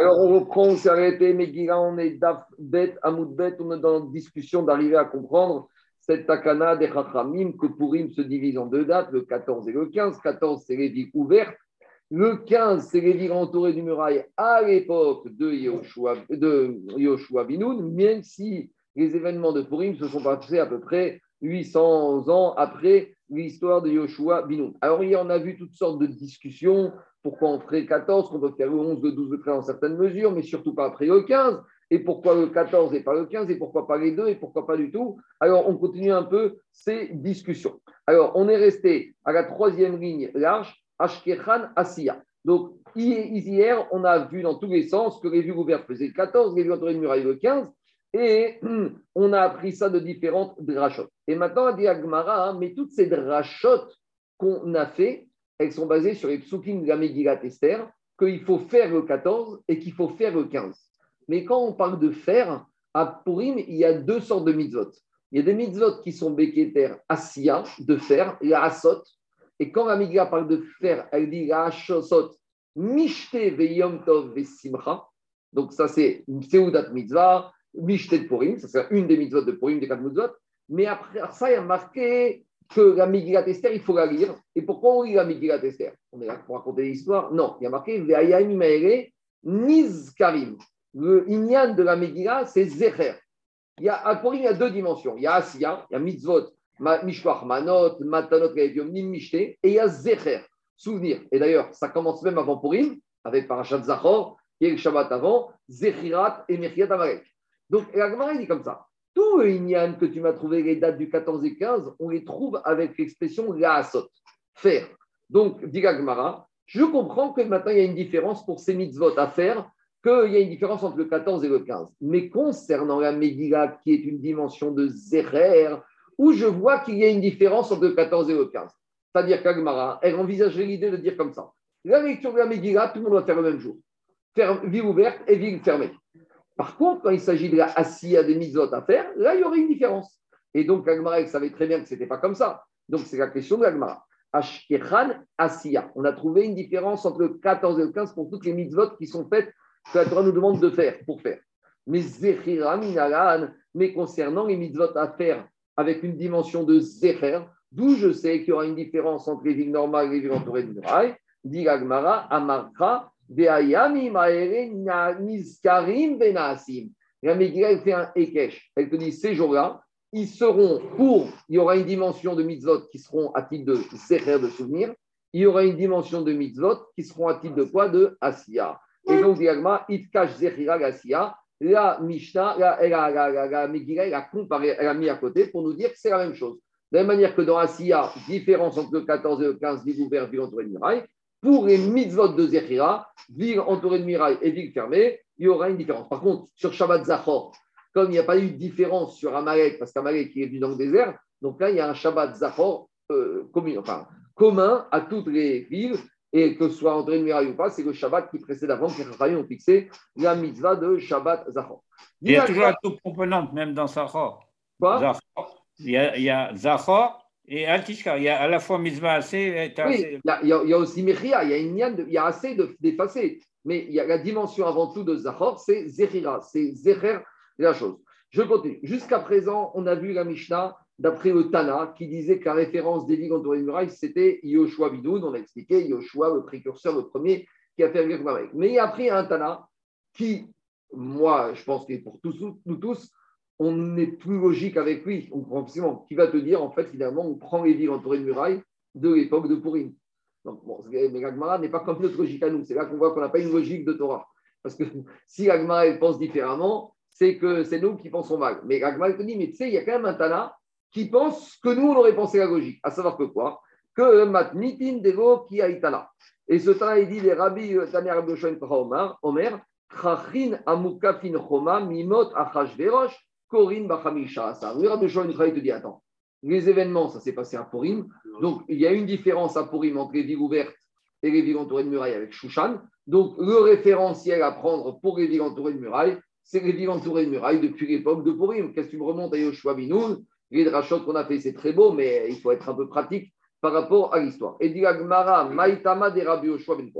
Alors, on reprend, on s'est arrêté, Megillah, on est Bet, Amoud Bet, on est dans la discussion d'arriver à comprendre cette takana des Chachamim que Purim se divise en deux dates, le 14 et le 15. 14, c'est les villes ouvertes. Le 15, c'est les villes entourées du muraille à l'époque de Yoshua, de Yoshua Binoun, même si les événements de Purim se sont passés à peu près 800 ans après l'histoire de Yoshua Binoun. Alors, y en a vu toutes sortes de discussions. Pourquoi on ferait 14, qu'on peut faire le 11, le 12, le 13 en certaines mesures, mais surtout pas après le 15 et pourquoi le 14 et pas le 15, et pourquoi pas les deux, et pourquoi pas du tout? Alors, on continue un peu ces discussions. Alors, on est resté à la troisième ligne large, Ashkechan Asiya. Donc, hier, on a vu dans tous les sens que les vues ouvertes faisaient le 14, les vues entourées de muraille le 15, et on a appris ça de différentes drachotes. Et maintenant, on dit à Gmara, mais toutes ces drachotes qu'on a fait, elles sont basées sur les psukim de la Megillat Esther, qu'il faut faire le 14 et qu'il faut faire le 15. Mais quand on parle de faire, à Purim, il y a deux sortes de mitzvot. Il y a des mitzvot qui sont békéter asiya, de faire, la asot. Et quand la Megillah parle de faire, elle dit asot, mishte veyom tov vesimcha. Donc ça, c'est seudat mitzvah, mishte de Purim, ça c'est une des mitzvot de Purim, des quatre mitzvot. Mais après ça, il y a marqué que la Megillat Esther, il faut la lire. Et pourquoi on lit la Megillat Esther? On est là pour raconter l'histoire Non, il y a marqué Nizkarim. Le Inyan de la Megillah, c'est Zecher. Il y a, à Purim, il y a deux dimensions. Il y a Asiya, il y a Mitzvot, Mishwach Manot, Matanot, Nim Mishte, et il y a Zecher, souvenir. Et d'ailleurs, ça commence même avant Purim, avec Parashat Zachor, qui est le Shabbat avant, Zechirat et Mechiat Amalek. Donc, la Gemara dit comme ça. Tout le Inyan que tu m'as trouvé, les dates du 14 et 15, on les trouve avec l'expression Laasot, faire. Donc, dit la Gemara, je comprends que maintenant il y a une différence pour ces mitzvot à faire, qu'il y a une différence entre le 14 et le 15. Mais concernant la Megillah, qui est une dimension de Zerer, où je vois qu'il y a une différence entre le 14 et le 15. C'est-à-dire qu'Agmara, elle envisagerait l'idée de dire comme ça. La lecture de la Megillah, tout le monde va faire le même jour. Faire ville ouverte et ville fermée. Par contre, quand il s'agit de la Asiya des mitzvot à faire, là, il y aurait une différence. Et donc, Agmara, savait très bien que ce n'était pas comme ça. Donc, c'est la question de l'Agmara. Ashkechan, Asiya. On a trouvé une différence entre le 14 et le 15 pour toutes les mitzvot qui sont faites que la Torah nous demande de faire, pour faire. Mais mais concernant les mitzvot à faire avec une dimension de Zecher, d'où je sais qu'il y aura une différence entre les villes normales et les villes entourées de murailles, dit Agmara, Amarka, la Megillah, fait un Ekesh. Elle te dit ces jours-là, ils seront pour, il y aura une dimension de mitzvot qui seront à titre de Secher, de souvenir. Il y aura une dimension de mitzvot qui seront à titre de quoi? De Asiya. Et donc, Diagma, Itkash Zechira Asiya. La Mishnah, la, la, la, la, Megillah, elle a comparé, elle a mis à côté pour nous dire que c'est la même chose. De la même manière que dans Asiya, différence entre le 14 et le 15, ville ouverte, ville entourée de murailles, pour les mitzvot de Zechira, ville entourée de murailles et ville fermée, il y aura une différence. Par contre, sur Shabbat Zachor, comme il n'y a pas eu de différence sur Amalek, parce qu'Amalek est venu dans le désert, donc là, il y a un Shabbat Zachor euh, commun, enfin, commun à toutes les villes, et que ce soit entouré de murailles ou pas, c'est le Shabbat qui précède avant que les ont fixé la mitzvah de Shabbat Zachor. Il y a toujours la toute componente, même dans Zachor. Quoi? Il, y a, il y a Zachor et Altishka, il y a à la fois mitzvah assez. Oui, il y, a, aussi Mechia, il y a, une, il y a assez d'effacer. Mais il y a la dimension avant tout de Zachor, c'est Zechira, c'est Zecher, la chose. Je continue. Jusqu'à présent, on a vu la Mishnah d'après le Tana qui disait que la référence des villes entourées de murailles, c'était Yoshua Bidoun. On a expliqué Yoshua, le précurseur, le premier qui a fait avec Mamek. Mais après, il y a un Tana qui, moi, je pense que pour tous, nous tous, on est plus logique avec lui, on comprend qui va te dire, en fait, finalement, on prend les villes entourées de murailles de l'époque de Purim. Donc, bon, mais l'Agmara n'est pas comme notre logique à nous. C'est là qu'on voit qu'on n'a pas une logique de Torah. Parce que si l'Agmara pense différemment, c'est que c'est nous qui pensons mal. Mais l'Agmara te dit, mais tu sais, il y a quand même un Tana qui pense que nous, on aurait pensé la logique. À savoir que quoi? Que Matnitin Devo qui Itana. Et ce Tana, il dit, les rabbis, euh, Taner Abdoshan Omer, Chachin Amukafin Choma, Mimot Achashverosh, Corinne Bachamisha. Ça, le Rabbi te dit attends, les événements, ça s'est passé à Purim. Donc, il y a une différence à Purim entre les villes ouvertes et les villes entourées de murailles avec Shushan. Donc, le référentiel à prendre pour les villes entourées de murailles, c'est les villes entourées de murailles depuis l'époque de Purim. Qu'est-ce que tu me remontes à Yoshua Binoun? Les drachotes qu'on a fait, c'est très beau, mais il faut être un peu pratique par rapport à l'histoire. Et dit Maïtama de Rabbi Yoshua Ben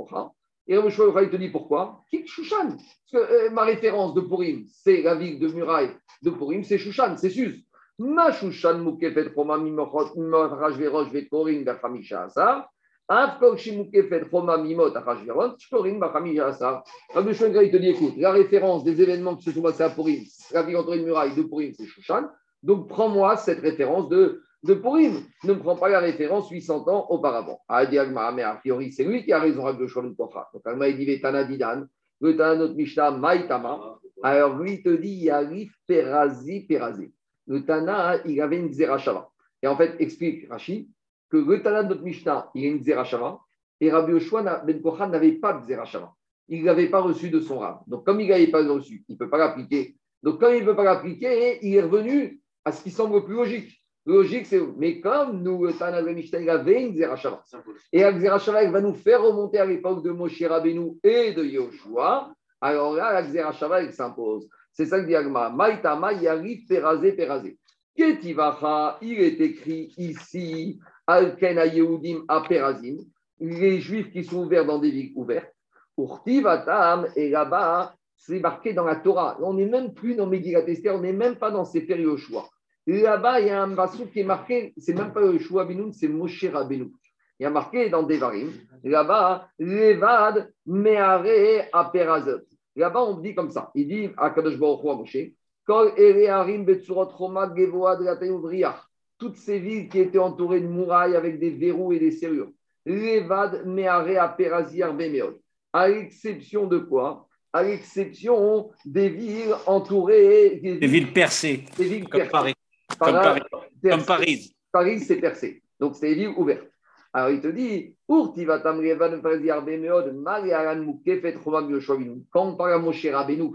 Et Rabbi il te dit pourquoi? Qui Shushan Parce que euh, ma référence de Purim, c'est la ville de muraille de Purim, c'est Shushan, c'est Suz. Ma Shushan mukefet choma mimot rajverosh vekorin bachamisha asar. Afkol shimukefet choma mimot rajverosh shkorin bachamisha asar. Rabbi il te dit écoute, la référence des événements qui se sont passés à Purim, la ville entre une muraille de Purim, c'est Shushan. Donc prends-moi cette référence de de Purim. Ne prend pas la référence 800 ans auparavant. Ah, mais a priori, c'est lui qui a raison avec le choix de. Donc, Alma, il dit Vetana Didan, le Tana notre Mishnah, Maïtama. Alors, lui, il te dit Yarif Perazi Perazi. Le Tana, il avait une Zerachava. Et en fait, explique Rashi que le Tana de notre Mishnah, il a une Zerachava. Et Rabbi Yoshua Ben Kocha n'avait pas de Zerachava. Il ne l'avait pas reçu de son rab. Donc, comme il n'avait pas reçu, il ne peut pas l'appliquer. Donc, comme il ne peut pas l'appliquer, il est revenu à ce qui semble le plus logique. Logique, c'est mais comme nous, le Tana de Mishnah, il avait une. Et la Zerachava, va nous faire remonter à l'époque de Moshe Rabbeinu et de Yoshua. Alors là, la Zerachava, elle s'impose. C'est ça que dit Agma. Maïtama, Yarif, Perazé, Perazé. Ketivacha, il est écrit ici, Alken Yehudim a Perazim, les Juifs qui sont ouverts dans des villes ouvertes. Urtivatam, et là-bas, c'est marqué dans la Torah. On n'est même plus dans Megillat Esther, on n'est même pas dans ces Yoshua. Là-bas, il y a un bassou qui est marqué, c'est même pas Yoshua Benoun, c'est Moshe Rabbeinu. Il y a marqué dans Devarim, là-bas, Levad Meare Aperazot. Là-bas, on dit comme ça. Il dit à Kadosh Baruch Hu Moshe, Kol Harim Betsurot Choma Gevoad Toutes ces villes qui étaient entourées de murailles avec des verrous et des serrures. Levad Meare Aperazir Bemeod. À l'exception de quoi? À l'exception des villes entourées. Des, villes percées. Des villes comme Paris. Comme Paris. Comme Paris. Paris, c'est percé. Donc, c'est des villes ouvertes. Alors, il te dit, quand on parle à Moshe Rabbeinu,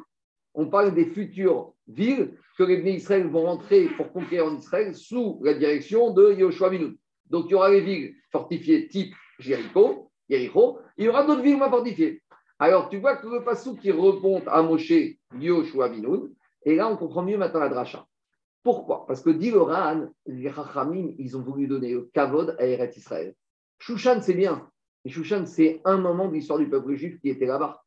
on parle des futures villes que les Bnei Israël vont rentrer pour conquérir en Israël sous la direction de Yoshua Binoun. Donc, il y aura les villes fortifiées type Jéricho, Jéricho, il y aura d'autres villes moins fortifiées. Alors, tu vois que le passou qui répond à Moshe Yoshua Binoun, et là, on comprend mieux maintenant la dracha. Pourquoi? Parce que dit le les Rachamim, ils ont voulu donner le kavod à Eret Israël. Shushan, c'est bien. Et Shushan, c'est un moment de l'histoire du peuple juif qui était là-bas.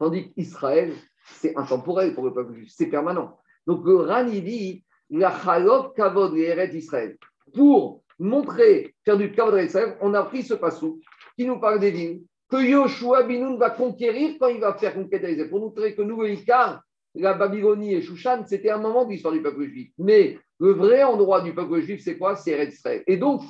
Tandis qu'Israël, c'est intemporel pour le peuple juif, c'est permanent. Donc le Ran, il dit, la chalot kavod Eret Israël. Pour montrer, faire du kavod à Israël, on a pris ce passou qui nous parle des villes que Yoshua Binoun va conquérir quand il va faire conquête Israël. Pour montrer que nous, le la Babylonie et Shushan, c'était un moment de l'histoire du peuple juif. Mais le vrai endroit du peuple juif, c'est quoi? C'est Eretz Israël. Et donc,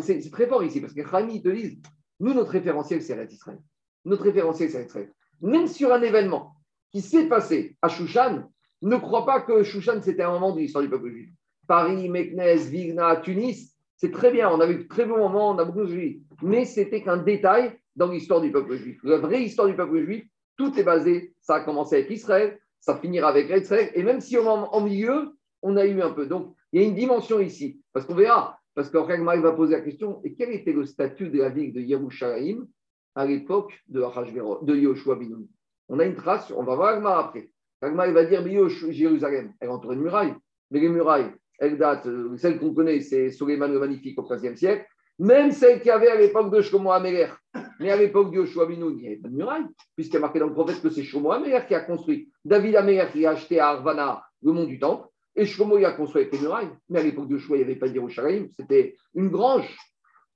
c'est très fort ici, parce que Rami te disent, nous, notre référentiel, c'est Eretz Israël. Notre référentiel, c'est Eretz Israël. Même sur un événement qui s'est passé à Shushan, ne crois pas que Shushan, c'était un moment de l'histoire du peuple juif. Paris, Meknes, Vigna, Tunis, c'est très bien, on a eu de très bons moments, on a beaucoup de juifs. Mais c'était qu'un détail dans l'histoire du peuple juif. La vraie histoire du peuple juif, tout est basé, ça a commencé avec Israël, ça finira avec Retzrek. Et même si au en milieu, on a eu un peu. Donc, il y a une dimension ici. Parce qu'on verra. Parce il va poser la question et quel était le statut de la ville de Yerushalayim à l'époque de, de Yoshua Binoun On a une trace, on va voir Agmar après. Agmar, va dire Jérusalem, elle est entourée de murailles. Mais les murailles, elles datent, euh, celle qu'on connaît, c'est Suleiman le Magnifique au XIIIe siècle. Même celle qu'il y avait à l'époque de Shlomo Améler, mais à l'époque de Yoshua il n'y avait pas de muraille, puisqu'il y a marqué dans le prophète que c'est Shlomo Améler qui a construit. David Améler qui a acheté à Arvana le mont du Temple, et Shlomo il a construit avec les murailles. Mais à l'époque de Yoshua, il n'y avait pas de Yerushalayim, c'était une grange.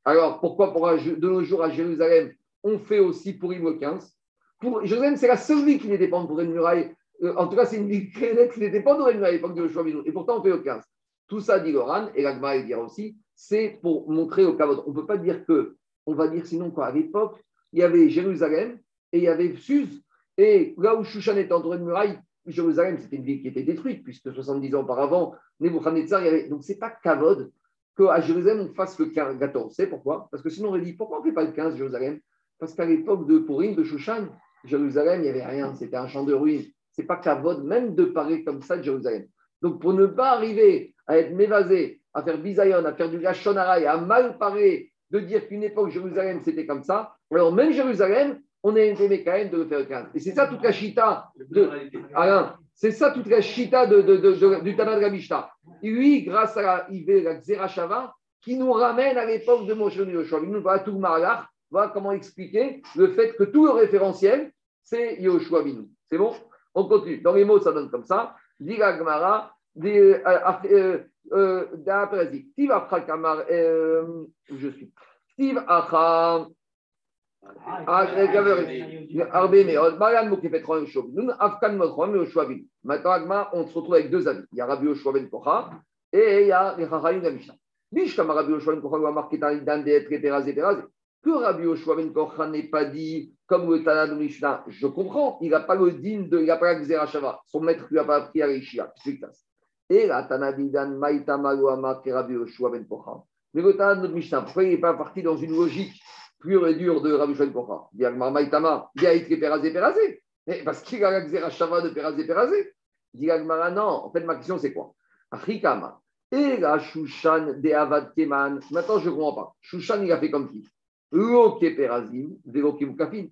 Alors pourquoi pour de nos jours à Jérusalem, on fait aussi pour le 15 pour, Jérusalem, c'est la seule ville qui n'était pas pour une muraille. Euh, en tout cas, c'est une ville qui pas pour une muraille à l'époque de Yoshua. Et pourtant, on fait le 15. Tout ça, dit Loran, et l'Agma, il dira aussi, c'est pour montrer au Kavod. On ne peut pas dire que, on va dire sinon quoi, à l'époque, il y avait Jérusalem et il y avait Suse, et là où Shushan était entouré de murailles, Jérusalem, c'était une ville qui était détruite, puisque 70 ans auparavant, Nebuchadnezzar, il y avait. Donc, ce n'est pas Kavod qu'à Jérusalem, on fasse le 14. C'est pourquoi? Parce que sinon, on aurait dit pourquoi on ne fait pas le 15 Jérusalem? Parce qu'à l'époque de Purim, de Shushan, Jérusalem, il n'y avait rien, c'était un champ de ruines. Ce n'est pas Kavod, même de parler comme ça de Jérusalem. Donc, pour ne pas arriver à être mévasé, à faire bisayon, à faire du gachonaraï, à mal parler de dire qu'une époque Jérusalem c'était comme ça, alors même Jérusalem, on est aimé quand même de le faire 15. Et c'est ça toute la chita de Alain, c'est ça toute la chita de, du Tana de la Mishnah. Lui, grâce à la, la Xerashava, qui nous ramène à l'époque de Moshe Yoshua, il nous va tout Voilà comment expliquer le fait que tout le référentiel, c'est Yoshua Binoun. C'est bon? On continue. Dans les mots, ça donne comme ça. Diga Gmara, euh, euh, euh, je suis. Steve Acha. Ah, Maintenant, on se retrouve avec deux avis. Il y a Rabbi Yoshua Ben Kocha et il y a les Chachamim de Mishnah. Rabbi Yoshua Ben Kocha marqué dans l'Idan d'être pérazé, pérazé. Que Rabbi Yoshua Ben Kocha n'ait pas dit comme le Tana de Mishnah, je comprends, il n'a pas le din de, il n'a pas la Xerashava. Son maître lui a pas appris à l'Ishia. Et la Tana d'Idan Maïtama lui a marqué Rabbi Yoshua Ben Kocha. Mais le Tana de Mishnah, pourquoi il n'est pas parti dans une logique pure et dure de Rabbi Yoshua Ben Kocha Il y a Maïtama, il a été pérazé, pérazé. Parce qu'il a la Xerashava de pérazé, pérazé. Il dit non, en fait, ma question c'est quoi? Achikama. Et la Shushan de Avad Keman. Maintenant, je ne comprends pas. Shushan, il a fait comme qui? Loke Perazim.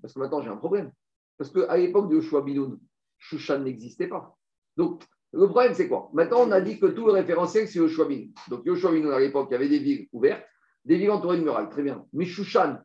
Parce que maintenant, j'ai un problème. Parce qu'à l'époque de Yoshua Binoun, Shushan n'existait pas. Donc, le problème, c'est quoi? Maintenant, on a dit que tout le référentiel, c'est Yoshua Binoun. Donc, Yoshua Binoun, à l'époque, il y avait des villes ouvertes, des villes entourées de murailles. Très bien. Mais Shushan,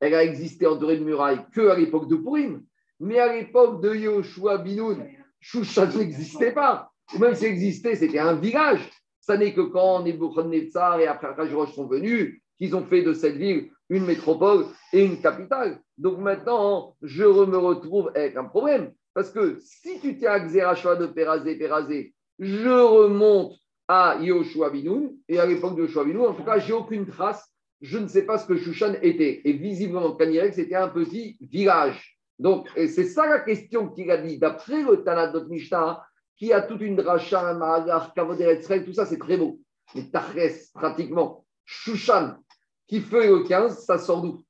elle a existé entourée de murailles que à l'époque de Purim. Mais à l'époque de Yoshua Binoun, Shushan n'existait pas. Même s'il existait, c'était un village. Ça n'est que quand Nebuchadnezzar et après Rajrosh sont venus, qu'ils ont fait de cette ville une métropole et une capitale. Donc maintenant, je me retrouve avec un problème. Parce que si tu tiens à Xerashua de Pérazé, Pérazé, je remonte à Yoshua Binoun, et à l'époque de Yoshua Binoun, en tout cas, j'ai aucune trace, je ne sais pas ce que Shushan était. Et visiblement, Kanirek, c'était un petit village. Donc, c'est ça la question qu'il a dit. D'après le Tanat Mishnah, qui a toute une dracha, un mahagar, tout ça, c'est très beau. Mais Tachres, pratiquement, Shushan, qui fait le 15, ça sort d'où?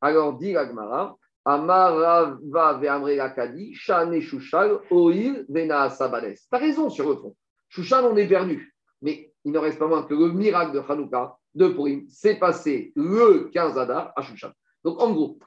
Alors, dit Agmara, Amarava ve'amre lakadi, Shane Shushan, Oil vena sabales. T'as raison sur le fond. Shushan, on est perdu. Mais il ne reste pas moins que le miracle de Hanouka, de Purim, s'est passé le 15 Adar à Shushan. Donc, en gros,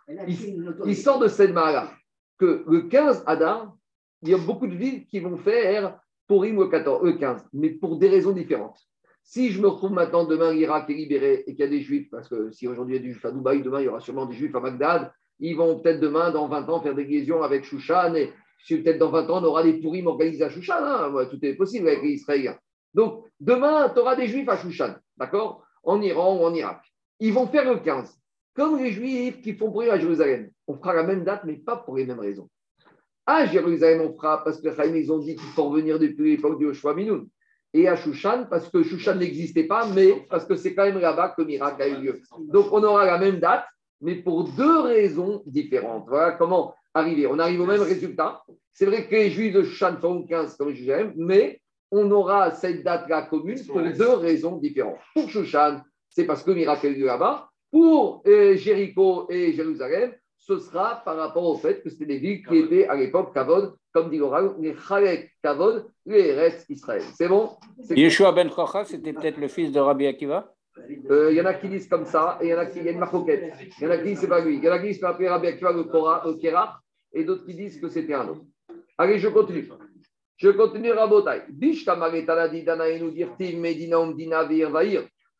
il, sort de cette mara que le 15 Adar, il y a beaucoup de villes qui vont faire Purim le 14, le 15, mais pour des raisons différentes. Si je me retrouve maintenant, demain, l'Irak est libéré et qu'il y a des juifs, parce que si aujourd'hui il y a des juifs à Dubaï, demain il y aura sûrement des juifs à Bagdad, ils vont peut-être demain, dans 20 ans, faire des liaisons avec Shushan, et peut-être dans 20 ans, on aura des Purim organisés à Shushan, hein. tout est possible avec les Israéliens. Donc, demain, tu auras des juifs à Shushan, d'accord? En Iran ou en Irak. Ils vont faire le 15. Comme les juifs qui font Purim à Jérusalem. On fera la même date, mais pas pour les mêmes raisons. À Jérusalem, on fera parce que les ils ont dit qu'il faut revenir depuis l'époque du Oshua Minoun. Et à Shushan, parce que Shushan n'existait pas, mais parce que c'est quand même là-bas que le miracle a eu lieu. Donc on aura la même date, mais pour deux raisons différentes. Voilà comment arriver. On arrive au même résultat. C'est vrai que les Juifs de Shushan font 15 comme Jérusalem, mais on aura cette date-là commune pour deux raisons différentes. Pour Shushan, c'est parce que le miracle lieu là-bas. Pour euh, Jéricho et Jérusalem, ce sera par rapport au fait que c'était des villes qui étaient à l'époque Kavod, comme dit l'oral, les Chalek Kavod, les restes Israël. C'est bon? Yeshua ben Chocha, c'était peut-être le fils de Rabbi Akiva? Il euh, y en a qui disent comme ça, et il y en a qui y a une marcoquette. Il y en a qui disent c'est pas lui. Il y en a qui disent qu'on appelait Rabbi Akiva le, Korah, le Kerach, et d'autres qui disent que c'était un autre. Allez, je continue. Je continue, Rabotai.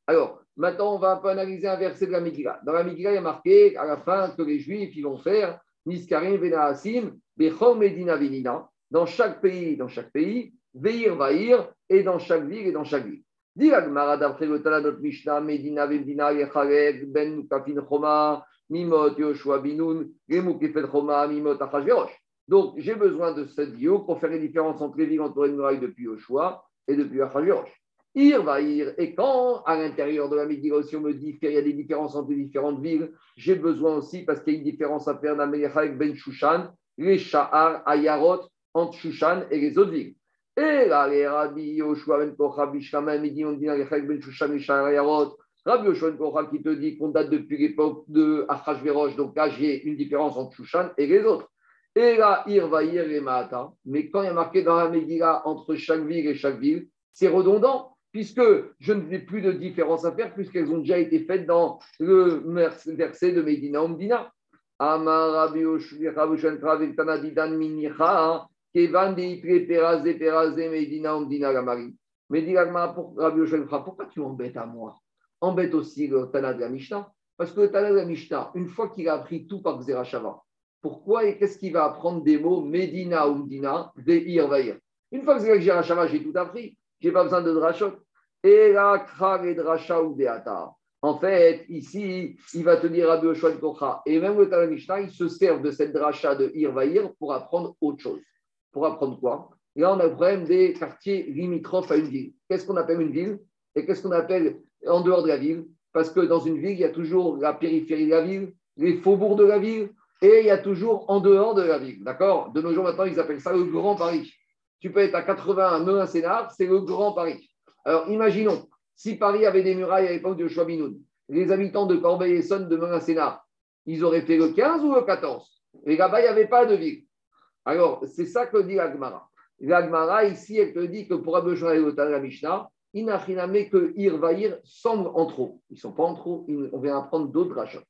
Alors, Maintenant, on va un peu analyser un verset de la Megillah. Dans la Megillah, il y a marqué à la fin que les Juifs ils vont faire Niskarim Venaasim, Bechom Medina Venina, dans chaque pays, dans chaque pays, Veir Vair, et dans chaque ville et dans chaque ville. Donc, j'ai besoin de cette bio pour faire les différences entre les villes entourées de murailles depuis Yoshua et depuis Achashverosh. Ir va ir. Et quand, à l'intérieur de la si on me dit qu'il y a des différences entre les différentes villes, j'ai besoin aussi, parce qu'il y a une différence à faire avec Ben Shushan, les Sha'ar, Ayarot, entre Shushan et les autres villes. Et là, les Rabbi Yoshua Ben Kocha, Bishkama, Midi, on dit Ben. Rabbi Yoshua Ben qui te dit qu'on date depuis l'époque de Achashverosh, donc là, j'ai une différence entre Shushan et les autres. Et là, Ir va ir et Maata. Mais quand il y a marqué dans la Megillah entre chaque ville et chaque ville, c'est redondant puisque je n'ai plus de différence à faire, puisqu'elles ont déjà été faites dans le verset de Medina Omdina. Amar Mais dis pourquoi tu m'embêtes à moi? Embête aussi le Tana de la Mishnah. Parce que Tana la Mishnah, une fois qu'il a appris tout par Xerashava, pourquoi et qu'est-ce qu'il va apprendre des mots Medina ou Medina, Veir, Vair Une fois que Xerashava, j'ai tout appris, je n'ai pas besoin de drachot. Et la ou. En fait, ici, il va te dire Rabbi Oshua Kocha. Et même le Tana Mishnah, il se sert de cette dracha de Irvaïr pour apprendre autre chose. Pour apprendre quoi Là, on a le problème des quartiers limitrophes à une ville. Qu'est-ce qu'on appelle une ville Et qu'est-ce qu'on appelle en dehors de la ville? Parce que dans une ville, il y a toujours la périphérie de la ville, les faubourgs de la ville, et il y a toujours en dehors de la ville. D'accord? De nos jours maintenant, ils appellent ça le Grand Paris. Tu peux être à 80 à Meun-Sénard, c'est le Grand Paris. Alors, imaginons, si Paris avait des murailles à l'époque de Chouabinoun, les habitants de Corbeil-Essonne de Meun-Sénard, ils auraient fait le 15 ou le 14 Et là-bas, il n'y avait pas de ville. Alors, c'est ça que dit Agmara. L'Agmara, ici, elle te dit que pour Abouchon et la Mishnah, Inachiname que Ir semble en trop. Ils ne sont pas en trop, on vient apprendre d'autres rachats.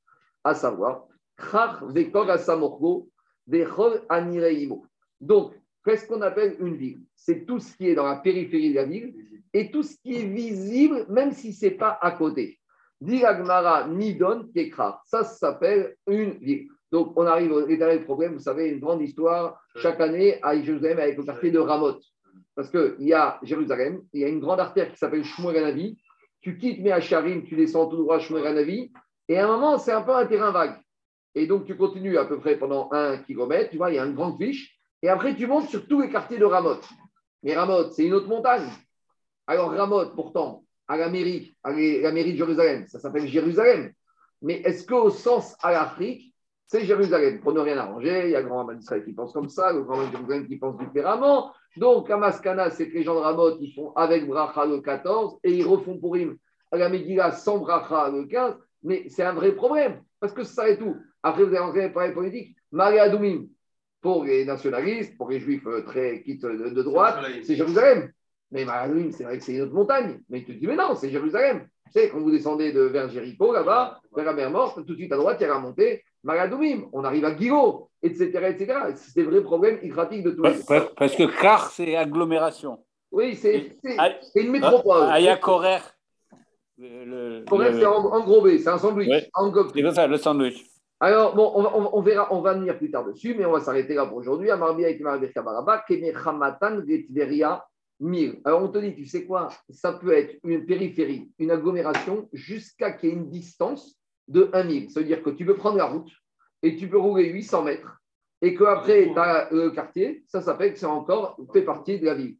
À savoir, Krach Vekog Asamorgo, Vechol Anireimo. Donc, qu'est-ce qu'on appelle une ville? C'est tout ce qui est dans la périphérie de la ville et tout ce qui est visible, même si ce n'est pas à côté. Dit Agmara Nidon Kekra. Ça s'appelle une ville. Donc, on arrive au dernier problème. Vous savez, une grande histoire chaque année à Jérusalem avec le quartier de Ramoth. Parce qu'il y a Jérusalem, il y a une grande artère qui s'appelle Shmuel Tu quittes Meacharim, tu descends tout droit à Shmuel Et à un moment, c'est un peu un terrain vague. Et donc, tu continues à peu près pendant un kilomètre. Tu vois, il y a une grande fiche. Et après, tu montes sur tous les quartiers de Ramoth. Mais Ramoth, c'est une autre montagne. Alors, Ramoth, pourtant, à la mairie, à la mairie de Jérusalem, ça s'appelle Jérusalem. Mais est-ce qu'au sens à l'Afrique, c'est Jérusalem. Pour ne rien arranger, il y a le grand Raman d'Israël qui pense comme ça, le grand Raman Jérusalem qui pense différemment. Donc, à Maskana, c'est que les gens de Ramoth, ils font avec Bracha le 14 et ils refont pour him à la Megillah sans Bracha le 15. Mais c'est un vrai problème parce que ça et tout. Après, vous avez entendu parler politique. Maria Adoumim, pour les nationalistes, pour les juifs euh, très quittes de, droite, c'est Jérusalem. Mais Maria c'est vrai que c'est une autre montagne. Mais tu te dis, mais non, c'est Jérusalem. Tu sais, quand vous descendez de vers Jéricho, là-bas, vers la mer Morte, tout de suite à droite, il y a la montée Magadoumim, on arrive à Guillot, etc. etc. C'est des vrais problèmes hydratiques de tous les Parce que Car, c'est agglomération. Oui, c'est une métropole. Aya Korer. Korer, c'est englobé, c'est un sandwich. C'est ça, le sandwich. Alors, bon, on, on, verra, on va venir plus tard dessus, mais on va s'arrêter là pour aujourd'hui. Amarbi avec Kabaraba, Kemechamatan, Getveria, Mir. Alors, on te dit, tu sais quoi Ça peut être une périphérie, une agglomération, jusqu'à qu'il y ait une distance de 1 000. Ça veut dire que tu peux prendre la route et tu peux rouler 800 mètres et qu'après, tu as le quartier, ça s'appelle que c'est encore fait partie de la ville.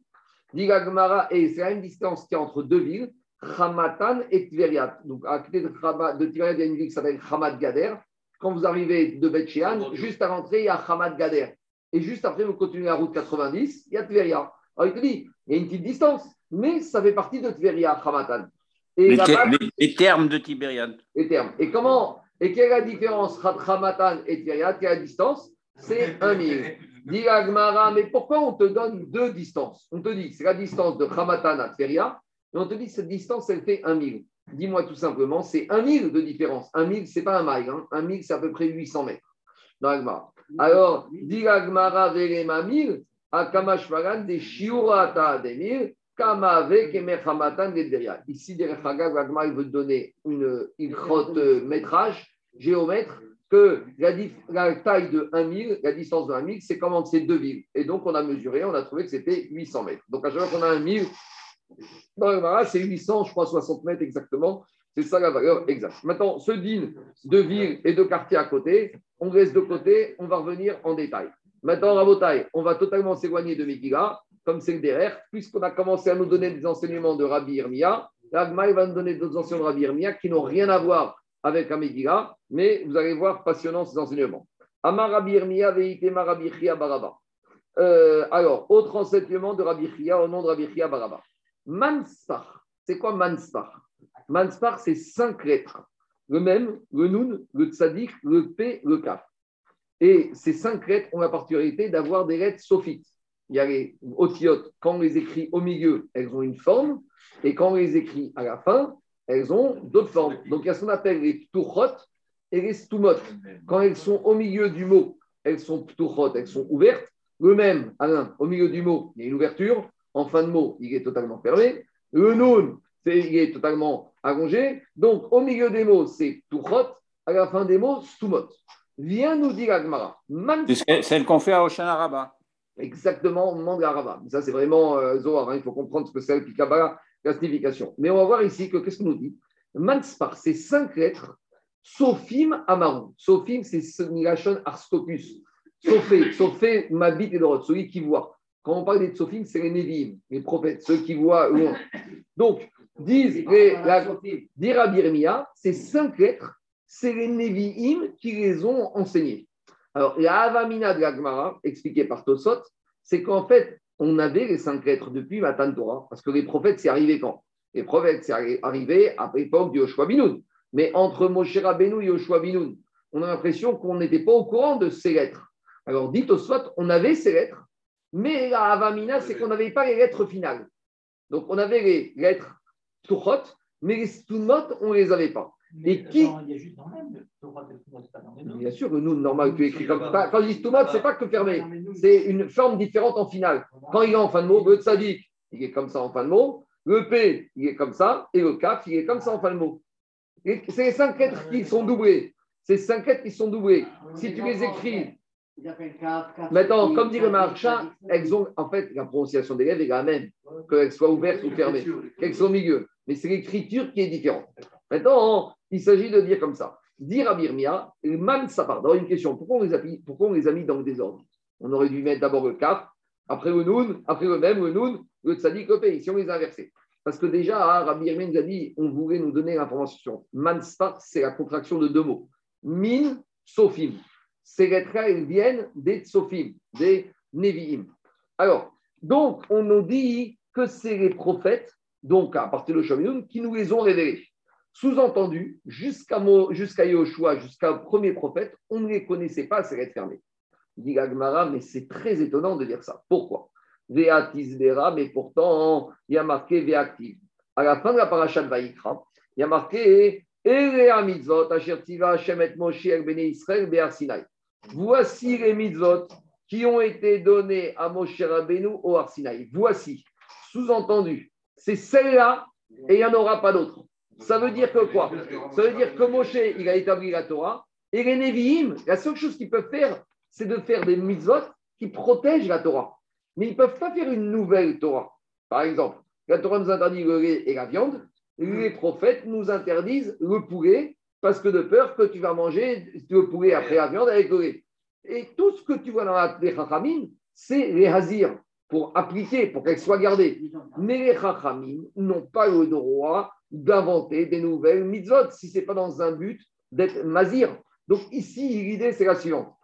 Digagmara, et c'est la même distance qu'il y a entre deux villes, Hamatan et Tveriat. Donc, à côté de, de Tveriat, il y a une ville qui s'appelle Hamad Gader. Quand vous arrivez de Betchean, juste à l'entrée, il y a Hamad Gader. Et juste après, vous continuez la route 90, il y a Tveria. Alors, il te dit, il y a une petite distance, mais ça fait partie de Tveria, Hamatan. Et les, termes de Tibériade. Les termes. Et comment Et quelle est la différence entre Hamatan et Tibériade? Quelle est la distance? C'est un mille. Dit Agmara, mais pourquoi on te donne deux distances? On te dit c'est la distance de Hamatan à Tveria, et on te dit cette distance, elle fait un mille. Dis-moi tout simplement, c'est un mille de différence. Un mille, c'est pas un mile. Hein. Un mille, c'est à peu près 800 mètres. Dans Agmara. Alors, dit Agmara, Verema mille, Akamashvaran, des Shiurata des mille, Ici, derrière Hagag, il veut donner une ilchot euh, métrage, géomètre, que la, taille de 1000, la distance de 1000, c'est comme entre ces deux villes. Et donc, on a mesuré, on a trouvé que c'était 800 mètres. Donc, à chaque fois qu'on a 1000, c'est 800, je crois, 60 mètres exactement. C'est ça la valeur exacte. Maintenant, ce din de ville et de quartier à côté, on laisse de côté, on va revenir en détail. Maintenant, Rabotai, on va totalement s'éloigner de Megillah comme c'est le derrière, puisqu'on a commencé à nous donner des enseignements de Rabbi Irmia, l'Agma va nous donner d'autres enseignements de Rabbi Irmia qui n'ont rien à voir avec Amegila, mais vous allez voir passionnant ces enseignements. Amar Rabbi Irmia veitema Rabbi Baraba. Euh, alors, autre enseignement de Rabbi Chia au nom de Rabbi Chia Baraba. Manspar, c'est quoi Manspar? Manspar, c'est cinq lettres. Le même, le Nun, le Tzadik, le P, le Kaf. Et ces cinq lettres ont la particularité d'avoir des lettres sophites il y a les otiotes, quand on les écrit au milieu, elles ont une forme, et quand on les écrit à la fin, elles ont d'autres formes. Donc il y a ce qu'on appelle les ptuchot et les stumot. Quand elles sont au milieu du mot, elles sont ptuchot, elles sont ouvertes. Le même, Alain, au milieu du mot, il y a une ouverture. En fin de mot, il est totalement fermé. Le nun, il est totalement allongé. Donc au milieu des mots, c'est ptuchot, à la fin des mots, stumot. Viens nous dire Agmara. C'est celle qu'on fait à Oshana Rabba. Exactement, au moment de la Rabba. Ça, c'est vraiment euh, Zohar. Hein. Il faut comprendre ce que c'est le Kabbalah, la signification. Mais on va voir ici que qu'est-ce qu'on nous dit? Manspar, c'est cinq lettres. Sophim Amaron. Sophim, c'est Nilachon Arstopus. Sophé, Sophé, Mabit et Dorot, celui qui voit. Quand on parle des Sophim, c'est les Névim, les prophètes, ceux qui voient loin. Donc, disent les, la, c'est cinq lettres, c'est les Nevi'im qui les ont enseignées. Alors, la Avamina de l'Agmara, expliquée par Tosot, c'est qu'en fait, on avait les cinq lettres depuis Matan Torah, parce que les prophètes, c'est arrivé quand? Les prophètes, c'est arrivé à l'époque de Yoshua Binoun. Mais entre Moshe Rabbeinu et Yoshua Binoun, on a l'impression qu'on n'était pas au courant de ces lettres. Alors, dit Tosot, on avait ces lettres, mais la Avamina, c'est qu'on n'avait pas les lettres finales. Donc, on avait les lettres Tuchot, mais les Stumot, on ne les avait pas. Et qui Il y a juste dans même Torah Bien sûr, le Noun normal, tu écris comme ça. Quand je dis Stumot, ce n'est pas que fermé, c'est une forme différente en finale. Quand il est en fin de mot, le Tzadik, il est comme ça en fin de mot, le P, il est comme ça, et le Kaf, il est comme ça en fin de mot. C'est les cinq lettres qui sont doublées. C'est cinq lettres qui sont doublées. Si tu les écris Maintenant, comme dit le marchand, elles ont, en fait, la prononciation des lèvres est la même, qu'elles soient ouvertes ou fermées, qu'elles soient au milieu. Mais c'est l'écriture qui est différente. Maintenant, il s'agit de dire comme ça. Dire à Birmia, man sapar. D'abord, une question pourquoi on, les a mis, dans le désordre? On aurait dû mettre d'abord le kaf, après le noun, après le même, le noun, le tzadik, le si on les a inversés. Parce que déjà, Rabbi Irmia nous a dit on voulait nous donner l'information. Man sapar, c'est la contraction de deux mots. Min, sofim ces lettres-là, elles viennent des Tsofim, des Nevi'im. Alors, donc, on nous dit que c'est les prophètes, donc à partir de Shaminoun, qui nous les ont révélés. Sous-entendu, jusqu'à jusqu'à Yoshua, jusqu'à premier prophète, on ne les connaissait pas, ces lettres fermées. Dit Gagmara, mais c'est très étonnant de dire ça. Pourquoi? Veatisbera, mais pourtant, il y a marqué Veactiv. À la fin de la paracha de Vaïkra, il y a marqué. Voici les mitzvot qui ont été donnés à Moshe Rabbeinu au Arsinaï. Voici, sous-entendu, c'est celle-là et il n'y en aura pas d'autre. Ça veut dire que quoi? Ça veut dire que Moshe, a établi la Torah et les Nevi'im, la seule chose qu'ils peuvent faire, c'est de faire des mitzvot qui protègent la Torah. Mais ils ne peuvent pas faire une nouvelle Torah. Par exemple, la Torah nous interdit le lait et la viande. Les prophètes nous interdisent le poulet parce que de peur que tu vas manger le poulet après la viande avec le lait. Et tout ce que tu vois dans les chachamim, c'est les hazir pour appliquer, pour qu'elles soient gardées. Mais les chachamim n'ont pas le droit d'inventer des nouvelles mitzvot si ce n'est pas dans un but d'être mazir. Donc ici, l'idée, c'est la suivante.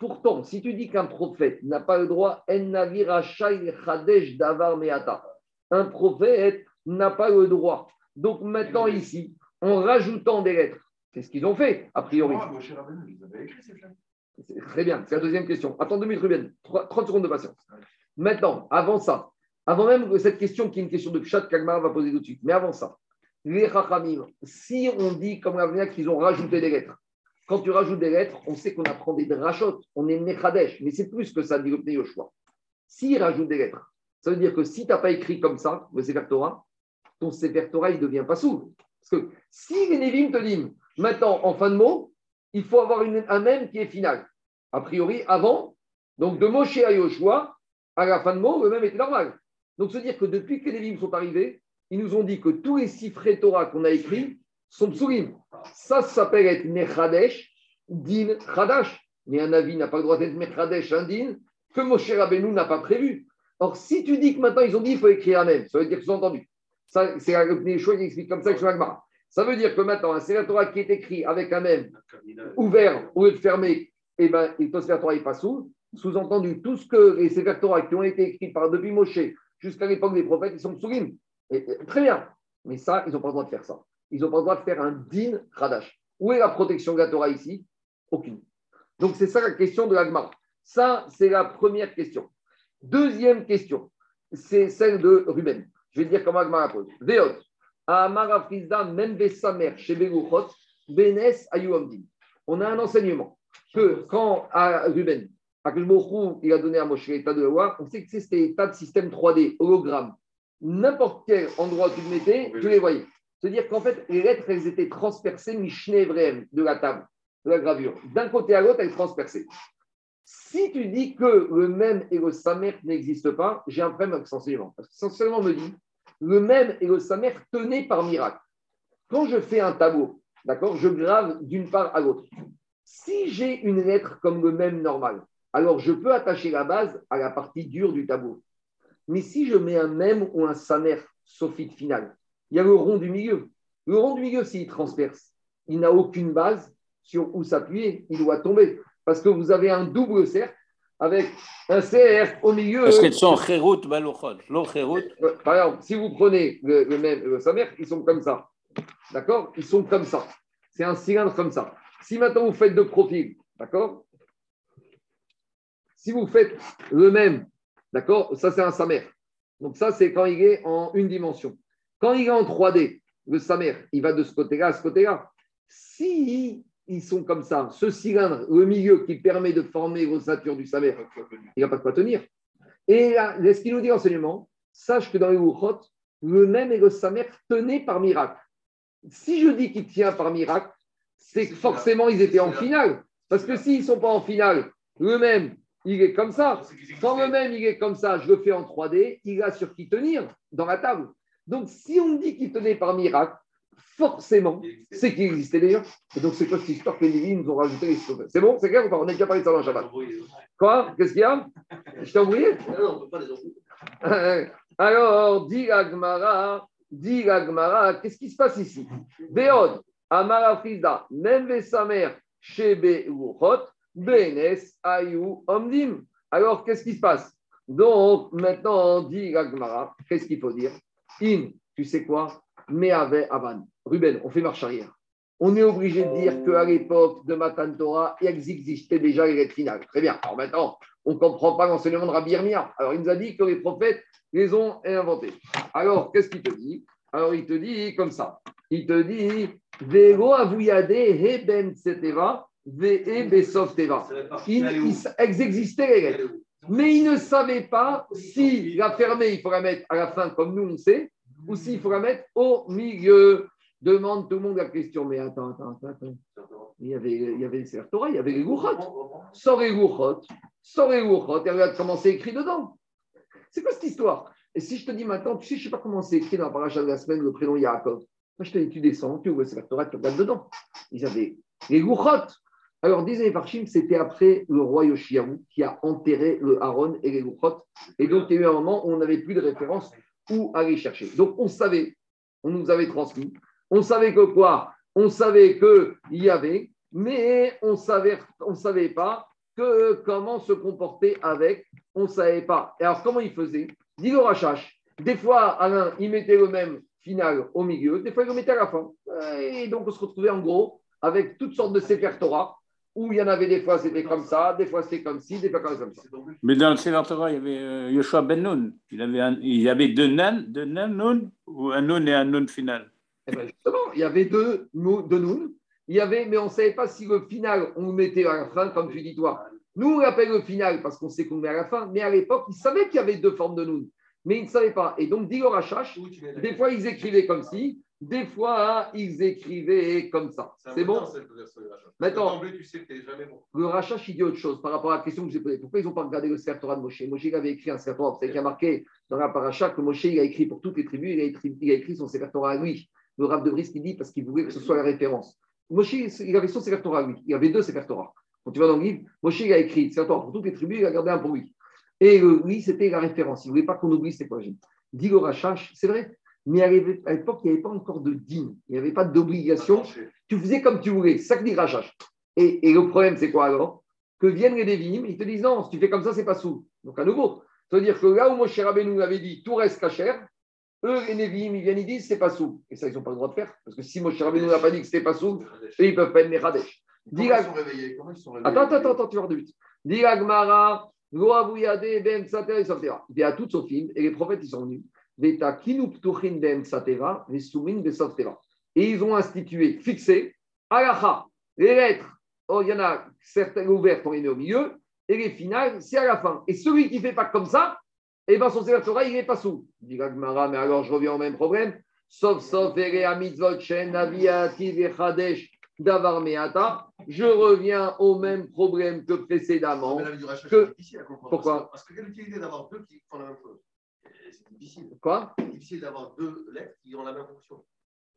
Pourtant, si tu dis qu'un prophète n'a pas le droit, davar meata. Un prophète n'a pas le droit. Donc maintenant ici, en rajoutant des lettres, c'est ce qu'ils ont fait, a priori. Très bien, c'est la deuxième question. Attends deux minutes, Ruben. 30 secondes de patience. Maintenant, avant ça, avant même cette question qui est une question de Pshat Kagmar va poser tout de suite, mais avant ça, les Chachamim, si on dit comme la qu'ils ont rajouté des lettres, quand tu rajoutes des lettres, on sait qu'on apprend des drachot, on est Mechadesh, mais c'est plus que ça, dit le Yoshua. S'ils rajoutent des lettres, ça veut dire que si tu n'as pas écrit comme ça, le Sefer Torah, ton Sefer Torah, il devient pas sourd. Parce que si les Nevim te disent, Maintenant, en fin de mot, il faut avoir un même qui est final. A priori, avant, donc de Moshe à Yoshua, à la fin de mot, le même était normal. Donc, se dire que depuis que les livres sont arrivés, ils nous ont dit que tous les six Torah qu'on a écrits sont psulim. Ça, ça s'appelle être Mechadesh, Din Chadash. Mais un avis n'a pas le droit d'être Mechadesh, un Din, que Moshe Rabbeinu n'a pas prévu. Or, si tu dis que maintenant ils ont dit qu'il faut écrire un même, ça veut dire qu'ils ont entendu. Ça, c'est le choix qui explique comme ça que je ça veut dire que maintenant, un Sefer Torah qui est écrit avec un même ouvert au lieu de fermé, eh ben, le Torah n'est pas sous. Sous-entendu, tout ce que les Sefer Torah qui ont été écrits par depuis Moshe jusqu'à l'époque des prophètes, ils sont psulim. Très bien. Mais ça, ils n'ont pas le droit de faire ça. Ils n'ont pas le droit de faire un din radash. Où est la protection de la Torah ici? Aucune. Donc, c'est ça la question de l'Agmar. Ça, c'est la première question. Deuxième question, c'est celle de Ruben. Je vais dire comment Agmar pose. Veot. On a un enseignement que quand à Ruben, il a donné à Moshe l'état de la loi, on sait que c'était l'état de système 3D, hologramme. N'importe quel endroit où tu le mettais, tu les voyais. C'est-à-dire qu'en fait, les lettres, elles étaient transpercées, Mishneh de la table. la gravure. D'un côté à l'autre, elle est transpercée. Si tu dis que le même et le samer n'existent pas, j'ai un problème avec l'enseignement. Parce que l'enseignement me dit, le même et le samer tenaient par miracle. Quand je fais un tableau, d'accord, je grave d'une part à l'autre. Si j'ai une lettre comme le même normal, alors je peux attacher la base à la partie dure du tableau. Mais si je mets un même ou un samer sophite final, il y a le rond du milieu. Le rond du milieu, s'il transperce, il n'a aucune base sur où s'appuyer, il doit tomber. Parce que vous avez un double cercle avec un cercle au milieu. Parce qu'ils sont chérout, Par exemple, si vous prenez le, même le samer, ils sont comme ça. D'accord? Ils sont comme ça. C'est un cylindre comme ça. Si maintenant vous faites de profil, d'accord? Si vous faites le même, d'accord Ça, c'est un samer. Donc, ça, c'est quand il est en une dimension. Quand il est en 3D, le samer, il va de ce côté-là à ce côté-là. Si ils sont comme ça, ce cylindre, le milieu qui permet de former l'ossature du samer, il n'a pas de quoi tenir. Et là, ce qu'il nous dit l'enseignement, sache que dans les Wuchot, le même et le samer tenaient par miracle. Si je dis qu'il tient par miracle, c'est que forcément ils étaient en finale. Parce que s'ils ne sont pas en finale, le même, il est comme ça. Quand le même, il est comme ça, je le fais en 3D, il a sur qui tenir dans la table. Donc, si on dit qu'il tenait par miracle, forcément, c'est qu'il existait déjà. Et donc, c'est quoi cette histoire que les nous ont rajouté les C'est bon C'est clair ou pas? On a déjà parlé de ça dans le Shabbat. Quoi? Qu'est-ce qu'il y a? Je t'ai envoyé? Non, on peut pas les envoyer. Alors, dit Agmara, dit Agmara, qu'est-ce qui se passe ici? Béod, Amara Frisda, même sa mère, Shebe Uruchot, Benes, Ayou, Omdim. Alors, qu'est-ce qui se passe? Donc, maintenant, dit Agmara, qu'est-ce qu'il faut dire? In, tu sais quoi? Mais avec Avan. Ruben, on fait marche arrière. On est obligé de dire qu'à l'époque de Matan Torah, il existait déjà les lettres finales. Très bien. Alors maintenant, on ne comprend pas l'enseignement de Rabbi Irmia. Alors il nous a dit que les prophètes les ont inventés. Alors, qu'est-ce qu'il te dit? Alors il te dit comme ça. Il te dit Vego avuyade heben seteva ve besov teva. Elles existaient les lettres. Mais il ne savait pas si la fermer, il faudra mettre à la fin comme nous on sait, ou s'il faudra mettre au milieu. Demande tout le monde la question. Mais attends, attends, attends. Il y avait, il y avait les Torah, il y avait les Gouchot. Sors les Gouchot. Sors les Gouchot. Et regarde comment c'est écrit dedans. C'est quoi cette histoire? Et si je te dis maintenant, tu sais, je ne sais pas comment c'est écrit dans la paracha de la semaine, le prénom Yaakov. Moi, je te dis, tu descends, tu ouvres le Torah, tu regardes dedans. Ils avaient les Gouchot. Alors, disait Farshim, c'était après le roi Yoshiahu qui a enterré le Aaron et les Gouchot. Et donc, il y a eu un moment où on n'avait plus de référence où aller chercher. Donc, on savait, on nous avait transmis on savait que quoi? On savait qu'il y avait, mais on ne savait, on savait pas que comment se comporter avec, on ne savait pas. Et alors, comment il faisait? Dit le. Des fois, Alain, il mettait le même final au milieu, des fois, il le mettait à la fin. Et donc, on se retrouvait en gros avec toutes sortes de Sefer Torah, où il y en avait des fois, c'était comme ça, des fois, c'était comme ci, des fois, comme ça. Mais dans le Sefer Torah, il y avait euh, Yoshua Ben Nun. Il, avait il y avait deux nan, deux nan nun, ou un nun et un nun final? Eh ben, justement, il y avait deux mots de nous. Il y avait, mais on ne savait pas si le final, on le mettait à la fin, comme tu dis toi. Nous, on l'appelle le final parce qu'on sait qu'on le met à la fin, mais à l'époque, ils savaient qu'il y avait deux formes de nous, mais ils ne savaient pas. Et donc, Dior Rachash, des fois, ils écrivaient comme ci, des fois, ils écrivaient comme ça. C'est bon Maintenant, le Rachash, il dit autre chose par rapport à la question que j'ai posée. Pourquoi ils n'ont pas regardé le Sertora de Moshe? Moshe avait écrit un Sertora, vous savez qu'il y a marqué dans la paracha que Moshe il a écrit pour toutes les tribus, il a écrit, il a écrit son Sertora à lui le Rav de Brice qui dit parce qu'il voulait que ce soit la référence. Moshe, il avait son Sefer Torah, lui. Il y avait deux Sefer Torah. Quand tu vas dans le livre, Moshe, il a écrit Sefer Torah pour toutes les tribus, il a gardé un pour lui. Et lui, c'était la référence. Il ne voulait pas qu'on oublie c'est quoi Dit le Rachash, c'est vrai. Mais à l'époque, il n'y avait pas encore de dîme. Il n'y avait pas d'obligation. Tu faisais comme tu voulais. Ça que dit Rachash. Et, et, le problème, c'est quoi alors? Que viennent les Devim, ils te disent non, si tu fais comme ça, c'est pas sous. Donc à nouveau, c'est-à-dire que là où Moshe Rabbeinu avait dit tout reste cachère, eux, les Nevi'im, ils viennent, ils disent c'est pas sous. Et ça, ils n'ont pas le droit de faire. Parce que si Moshe Rabbeinu n'a pas dit que c'était pas sous, ils ne peuvent pas être Mechadesh. Comment ils sont réveillés? Comment ils sont réveillés? Attends, attends, attends, tu vas de vite. Diga Gmara, Loavuyade, Ben Sater, etc. Il y a toutes Sophim, et les prophètes, ils sont venus. Ben. Et ils ont institué, fixé, Alacha, les lettres, il y en a certaines ouvertes, on les met au milieu, et les finales, c'est à la fin. Et celui qui ne fait pas comme ça, eh bien, son Torah, il n'est pas sous. Dit mais alors je reviens au même problème. Sauf, sauf, Davar Meata, je reviens au même problème que précédemment. Que... Pourquoi Parce que quelle utilité d'avoir deux qui font la même chose? C'est difficile. Quoi? C'est difficile d'avoir deux lettres qui ont la même fonction.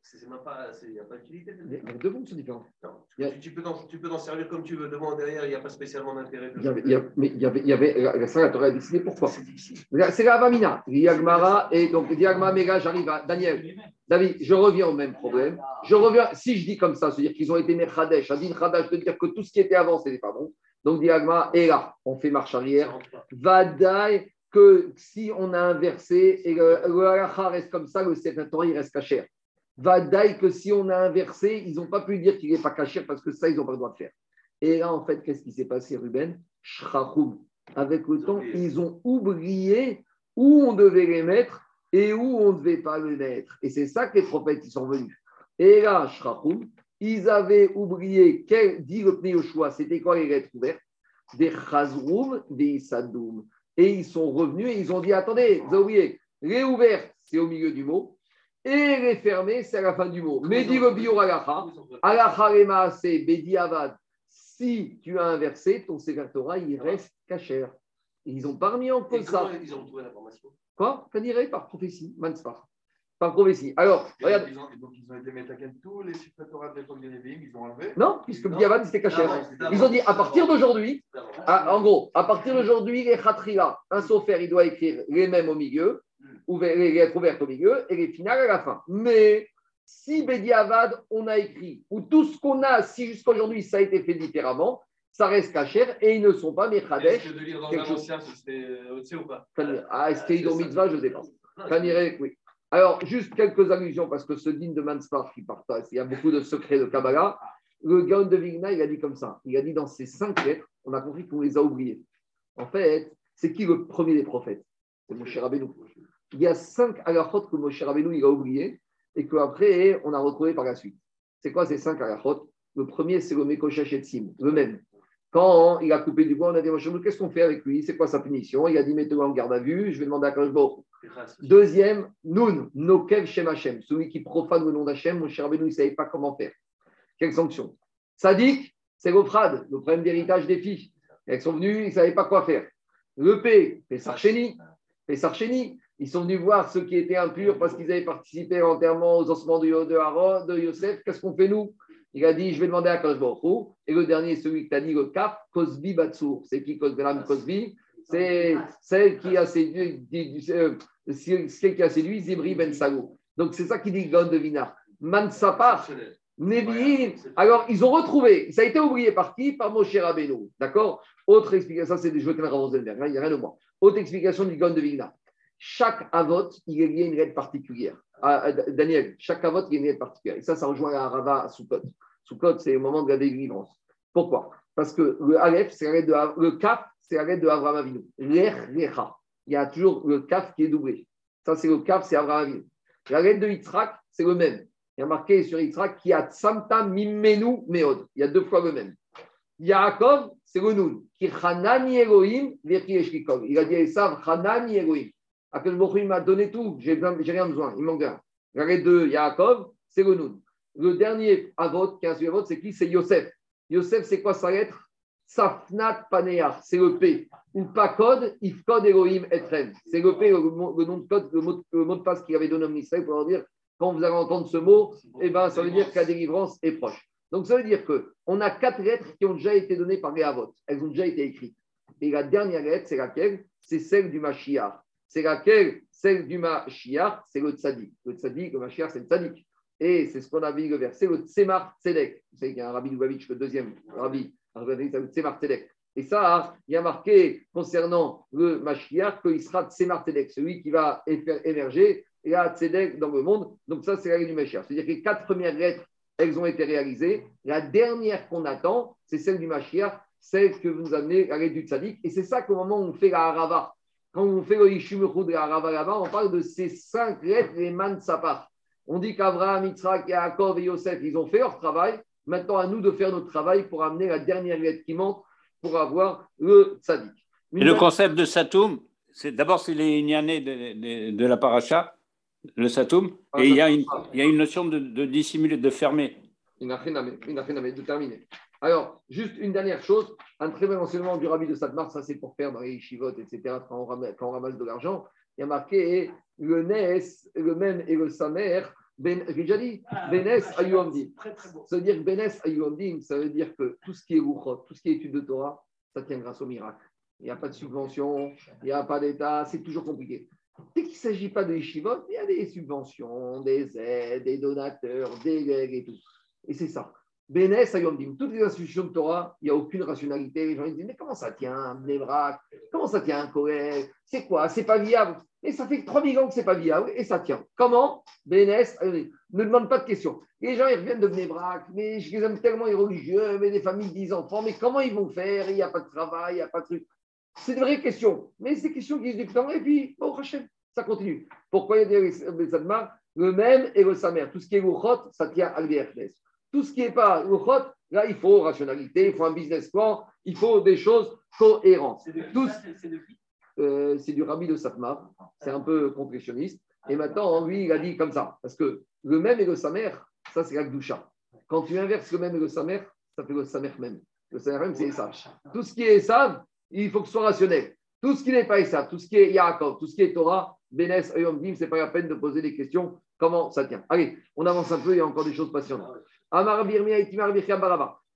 C'est même pas, il n'y a pas d'utilité. Les deux fonctions différentes. Non, tu, a... tu, peux tu peux t'en servir comme tu veux. Devant, derrière, il n'y a pas spécialement d'intérêt. Il y avait, il y avait, mais il y avait, il y avait la, la Torah a décidé pourquoi. C'est difficile. C'est la Vamina. Diagmara, et donc Diagmara, là, j'arrive à Daniel. David, je reviens au même problème. Je reviens, si je dis comme ça, c'est-à-dire qu'ils ont été Mechadesh, Adin Khadash, de dire que tout ce qui était avant, ce n'était pas bon. Donc, Diagma, et là, on fait marche arrière. Vadaï, que si on a inversé, et le, le halacha reste comme ça, le Sefer Torah, il reste caché. Vadaï, que si on a inversé, ils n'ont pas pu dire qu'il n'est pas caché parce que ça, ils n'ont pas le droit de faire. Et là, en fait, qu'est-ce qui s'est passé, Ruben? Shrachoum. Avec le temps, ils ont oublié où on devait les mettre et où on ne devait pas le mettre. Et c'est ça que les prophètes ils sont venus. Et là, Shrachoum, ils avaient oublié, quel, dit le Yoshua, c'était quoi les lettres ouvertes? Des Chazroum, des Issadoum. Et ils sont revenus et ils ont dit attendez, vous avez oublié, les ouvertes, c'est au milieu du mot, et les fermées, c'est à la fin du mot. Mais dit le bio alacha, alacha lema c'est bedi avad. Si tu as inversé, ton Sefer Torah, il reste cachère. Ils n'ont pas remis en cause ça. Ils ont trouvé l'information? Quoi? Par prophétie, Manspar. Par prophétie. Alors, Et regarde. Ils ont, donc, ils ont été métaken tous les Sefer Torah de l'époque des Nevi'im, ils ont enlevé. Non, puisque Non. Biavad, c'était c'était Ils ont dit à partir d'aujourd'hui. Ah, en gros, à partir d'aujourd'hui, les khatrila, un sofer, il doit écrire les mêmes au milieu, ouvert- les lettres ouvertes au milieu et les finales à la fin. Mais si Bediavad, on a écrit, ou tout ce qu'on a, si jusqu'à aujourd'hui ça a été fait différemment, ça reste cachère et ils ne sont pas Est-ce Mechadesh. que de lire dans quelque un chose. ancien, c'était euh, au-dessus ou pas? Ah, est-ce qu'il est mitzvah Je ne sais pas. Oui. Alors, juste quelques allusions, parce que ce din de Manspar qui partage, il y a beaucoup de secrets de Kabbalah. Le Gaon de Vigna, il a dit comme ça. Il a dit dans ces cinq lettres, on a compris qu'on les a oubliées. En fait, c'est qui le premier des prophètes? C'est Moshe Rabbeinu. Il y a cinq halachot que Moshe Rabbeinu il a oublié et qu'après, on a retrouvé par la suite. C'est quoi ces cinq halachot? Le premier, c'est le Mekoshesh Etzim, le même. Quand il a coupé du bois, on a dit, qu'est-ce qu'on fait avec lui? C'est quoi sa punition? Il a dit, mettez-le en garde à vue, je vais demander à Hu. Deuxième, Nun, Nokev Shem Hashem, celui qui profane le nom d'Hachem, mon cher Rabbeinu, il ne savait pas comment faire. Quelle sanction? Sadik, c'est l'Ofrad, le problème d'héritage des filles. Elles sont venues, ils ne savaient pas quoi faire. Le P, Pessarcheni, Pessarcheni, ils sont venus voir ceux qui étaient impurs parce qu'ils avaient participé à l'enterrement aux ossements de, de de Yosef. Qu'est-ce qu'on fait nous? Il a dit, je vais demander à Hu. Et le dernier, celui que tu dit, le Kaf, Cosby Batsour. C'est qui Cosby Cosby? C'est celle qui a séduit, euh, celle qui a séduit Zimri Ben. Donc c'est ça qui dit Gon de Vinar. Mansapar, Nevi'im. Alors ils ont retrouvé, ça a été oublié par qui? Par Moshe Rabbeinu. D'accord? Autre explication, ça c'est des jetés à Rosenberg, il n'y a rien de moi. Autre explication du Gon de Vinar. Chaque avot, il lié à une lettre particulière. Ah, ah, Daniel, chaque avot, il y a une lettre particulière. Et ça, ça rejoint la Rava à Soukot. Soukot, c'est au moment de la délivrance. Pourquoi? Parce que le Aleph, c'est de le Kaf, c'est de Avraham Avinu. L'Ech, Lecha. Il y a toujours le Kaf qui est doublé. Ça, c'est le Kaf, c'est Avraham Avinu. La lettre de Yitzhak, c'est le même. Il y a marqué sur Yitzhak qui a Tsamta Mimenu Meod. Il y a deux fois le même. Yaakov, c'est le Nun. Qui Hanani Elohim. Il a dit à Esav, Hanani Elohim. Akadosh m'a donné tout, j'ai rien besoin, il manque rien. La lettre de Yaakov, c'est le Nun. Le dernier Avot, qui a suivi Avot, c'est qui? C'est Yosef. Yosef, c'est quoi sa lettre? Safnat Paneach, c'est le P. Ou pas code, Ifkod Elohim Etren. C'est le P, le, nom de code, le mot, de passe qu'il avait donné au ministère pour leur dire quand vous allez entendre ce mot, eh ben, ça veut dire que la délivrance est proche. Donc ça veut dire qu'on a quatre lettres qui ont déjà été données par les Avot. Elles ont déjà été écrites. Et la dernière lettre, c'est laquelle? C'est celle du Mashiach. C'est laquelle Celle du Mashiach, c'est le Tzadik. Le Tzadik, le Mashiach, c'est le Tzadik. Et c'est ce qu'on a vu le verset, le Tzemar Tzedek. Vous savez qu'il y a un rabbi Lubavitch, le deuxième rabbi, le Tzemar Tzedek. Et ça, il y a marqué concernant le Mashiach qu'il sera Tzemar Tzedek, celui qui va faire émerger et à Tzedek dans le monde. Donc ça, c'est la du Mashiach. C'est-à-dire que les quatre premières lettres, elles ont été réalisées. La dernière qu'on attend, c'est celle du Mashiach, celle que vous amenez, la lettre du Tzadik. Et c'est ça qu'au moment où on fait la Harava, quand on fait le Ishumuchu de la Harava là-bas, on parle de ces cinq lettres, les Man Sapar. On dit qu'Abraham, Yitzhak, Yaakov et Yosef, ils ont fait leur travail. Maintenant, à nous de faire notre travail pour amener la dernière lettre qui manque pour avoir le Tzadik. Et le concept de Satoum, c'est d'abord c'est les Inyanés de, de, de la paracha, le Satoum, Ah, et il y, a une, ça. il y a une notion de, de dissimuler, de fermer. Il n'a rien à de terminer. Alors, juste une dernière chose, un très bon enseignement du rabbi de Sadmar, ça c'est pour faire dans les chivotes, etc., quand on ramasse, quand on ramasse de l'argent, il y a marqué le Nes, le même et le Samer, ben, j'ai déjà dit, Benes Ayuamdim. Ça veut dire Benes Ayuamdim, ça veut dire que tout ce qui est Ruchot, tout ce qui est étude de Torah, ça tient grâce au miracle. Il n'y a pas de subvention, il n'y a pas d'État, c'est toujours compliqué. Dès qu'il ne s'agit pas de Yeshivot, il y a des subventions, des aides, des donateurs, des legs et tout. Et c'est ça. Benes Ayomdim, toutes les institutions de Torah, il n'y a aucune rationalité. Les gens ils disent Mais comment ça tient, Bnebrak Comment ça tient, un Kohen? C'est quoi? C'est pas viable. Et ça fait 3000 ans que c'est pas viable et ça tient. Comment? Ayomdim. Ne demande pas de questions. Les gens, ils reviennent de Bnebrak, mais je les aime tellement, les religieux, mais des familles, 10 enfants, mais comment ils vont faire? Il n'y a pas de travail, il n'y a pas de truc. C'est de vraies questions. Mais c'est des questions qui se temps. Et puis, oh, Hachem, ça continue. Pourquoi il y a des Sadmar Le même et le Samer. Tout ce qui est Luchot, ça tient à l'IRFS. Tout ce qui n'est pas Luchot, là, il faut rationalité, il faut un business plan, il faut des choses cohérentes. C'est de qui C'est Euh, c'est du rabbi de Satmar, c'est un peu contritionniste. Et maintenant, lui, il a dit comme ça, parce que le même et le samer, ça c'est la Gdusha. Quand tu inverses le même et le samer, ça fait le samer même. Le samer même, c'est ça. Tout ce qui est Esav, il faut que ce soit rationnel. Tout ce qui n'est pas Esav, tout ce qui est Yaakov, tout ce qui est Torah, Benes, Ayom Dim, ce n'est pas la peine de poser des questions. Comment ça tient? Allez, on avance un peu, il y a encore des choses passionnantes.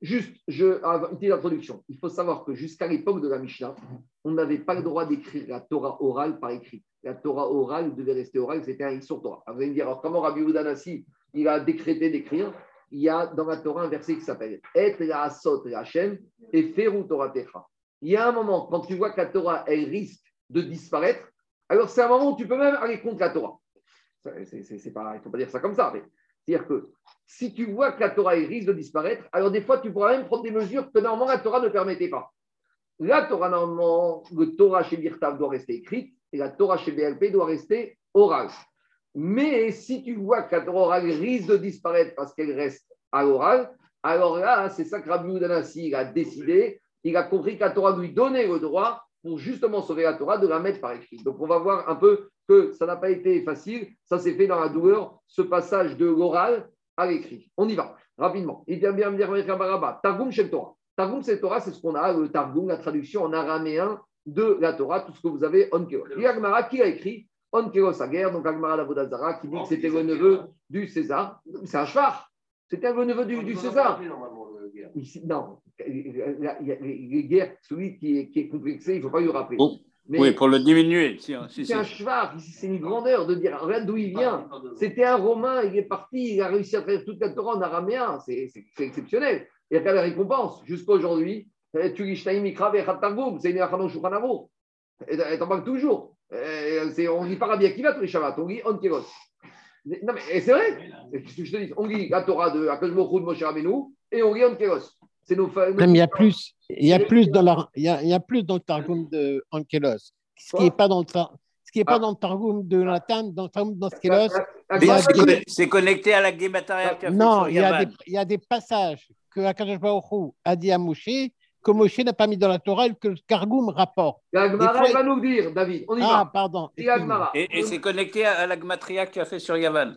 Juste, je, ah, une petite introduction. Il faut savoir que jusqu'à l'époque de la Mishnah, on n'avait pas le droit d'écrire la Torah orale par écrit. La Torah orale devait rester orale, c'était un sur Torah. Alors, Vous allez me dire, alors comment Rabbi Udanassi, il a décrété d'écrire? Il y a dans la Torah un verset qui s'appelle Et la asot la Hashem et feru Torah techa. Il y a un moment, quand tu vois que la Torah, elle risque de disparaître, alors c'est un moment où tu peux même aller contre la Torah. C'est- c'est- c'est- c'est pas, il ne faut pas dire ça comme ça, mais c'est-à-dire que si tu vois que la Torah risque de disparaître, alors des fois, tu pourras même prendre des mesures que normalement la Torah ne permettait pas. La Torah, normalement, le Torah chez Birtav doit rester écrite et la Torah chez BLP doit rester orale. Mais si tu vois que la Torah orale risque de disparaître parce qu'elle reste à l'oral, alors là, c'est ça que Rabbi Udanassi a décidé. Il a compris que la Torah lui donnait le droit pour justement sauver la Torah de la mettre par écrit. Donc on va voir un peu que ça n'a pas été facile. Ça s'est fait dans la douleur, ce passage de l'oral à l'écrit. On y va rapidement. Il vient bien me dire Targum chez Torah. Targum, c'est Torah, c'est ce qu'on a, le Targum, la traduction en araméen de la Torah, tout ce que vous avez, y a Agmara qui a écrit Onkeos Aguerre, donc Agmara d'Avodazara, qui dit que c'était le neveu du César. C'est un cheval. C'était le neveu du, du César. Ici, non, il a- il a les guerres, celui qui est, qui est complexé, il ne faut pas lui rappeler. Oh, Mais Oui, pour le diminuer. Si, si, c'est un cheval, ici, c'est une grandeur de dire, regarde d'où il vient. C'était un Romain, il est parti, il a réussi à traduire toute la Torah en araméen, c'est exceptionnel. Et après la récompense, jusqu'à aujourd'hui, euh, tu lis Shtaim Mikra Vechat Targum, c'est une Achadon Shulchan Aruch. Et et t'en parles toujours. Euh, c'est- On lit pas Rabbi Akiva tous les Shabbats, on Non, mais et c'est vrai. Et je te dis? On lit la Torah de Akash de Moshe Rabbeinu et on lit Onkelos. C'est nos nos- il y a plus, il y a plus dans la, il y a, il y a plus dans le Targum de Ankelos, ce qui n'est pas dans le ce qui est pas Ah. dans le Targum de Nathan, dans le Targum d'Ankelos. La- la- Mais Il y a c'est des- conne- C'est connecté à la Guémataria qu'il a fait Non, sur il y, a Yavan. des, il y a des passages que Akadosh Baruch Hu a dit à Moshe que Moshe n'a pas mis dans la Torah et que le Targum rapporte. La Gemara, Des fois, elle va nous le dire, David. On y Ah, va. pardon. Et c'est connecté à, à la Gematria qu'il a fait sur Yavan.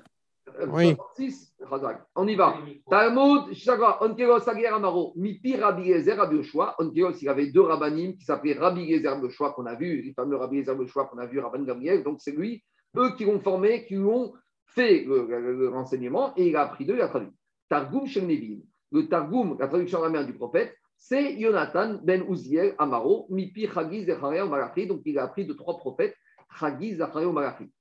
Euh, Oui. 66, Chazak. On y va. Talmud, Shagwa, Onkelos Aguer Amaro, Mipi Rabbi Gezer, Rabbi Yoshua. Onkelos, il avait deux rabbinim qui s'appelaient Rabbi Gezer Rabbi qu'on a vu, les fameux Rabbi Gezer Rabbi qu'on a vu, Rabban Gabriel. Donc c'est lui, eux qui l'ont formé, qui lui ont fait le, le- le renseignement et il a appris d'eux, il a traduit. Targum Shem. Le Targum, la traduction araméenne du prophète, c'est Jonathan ben Uziel Amaro, Mipi Chagi Zecharia Malachi. Donc il a appris de trois prophètes, Chagi Zecharia Malachi.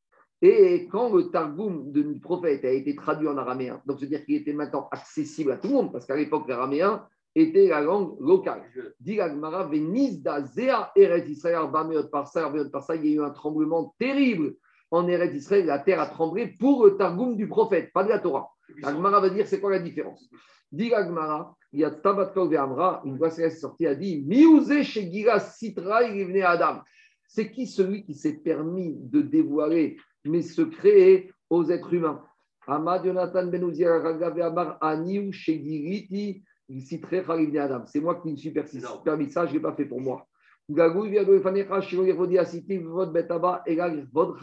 Et quand le Targum du prophète a été traduit en araméen, donc c'est-à-dire qu'il était maintenant accessible à tout le monde, parce qu'à l'époque, l'araméen était la langue locale. Dit l'Agmara, Venizda Zea Eretz Israël, Arba Meot Parsa, Arba Meot Parsa, il y a eu un tremblement terrible en Eretz Israël, la terre a tremblé pour le Targum du prophète, pas de la Torah. L'Agmara va dire c'est quoi la différence? Dit l'Agmara, il y a Tabat Kol Ve'amra, une voix céleste sortie a dit Miouze Shegira Sitra il Adam. C'est qui celui qui s'est permis de dévoiler mes secrets aux êtres humains Amad Jonathan Ben Uziel Ragav Ve'amar Aniu Shegiriti Sitre Khalil Adam. C'est moi qui me suis permis ça, je ne l'ai pas fait pour moi. Gagou Viado Efanecha Shiro Yevodi Asiti Vod Betaba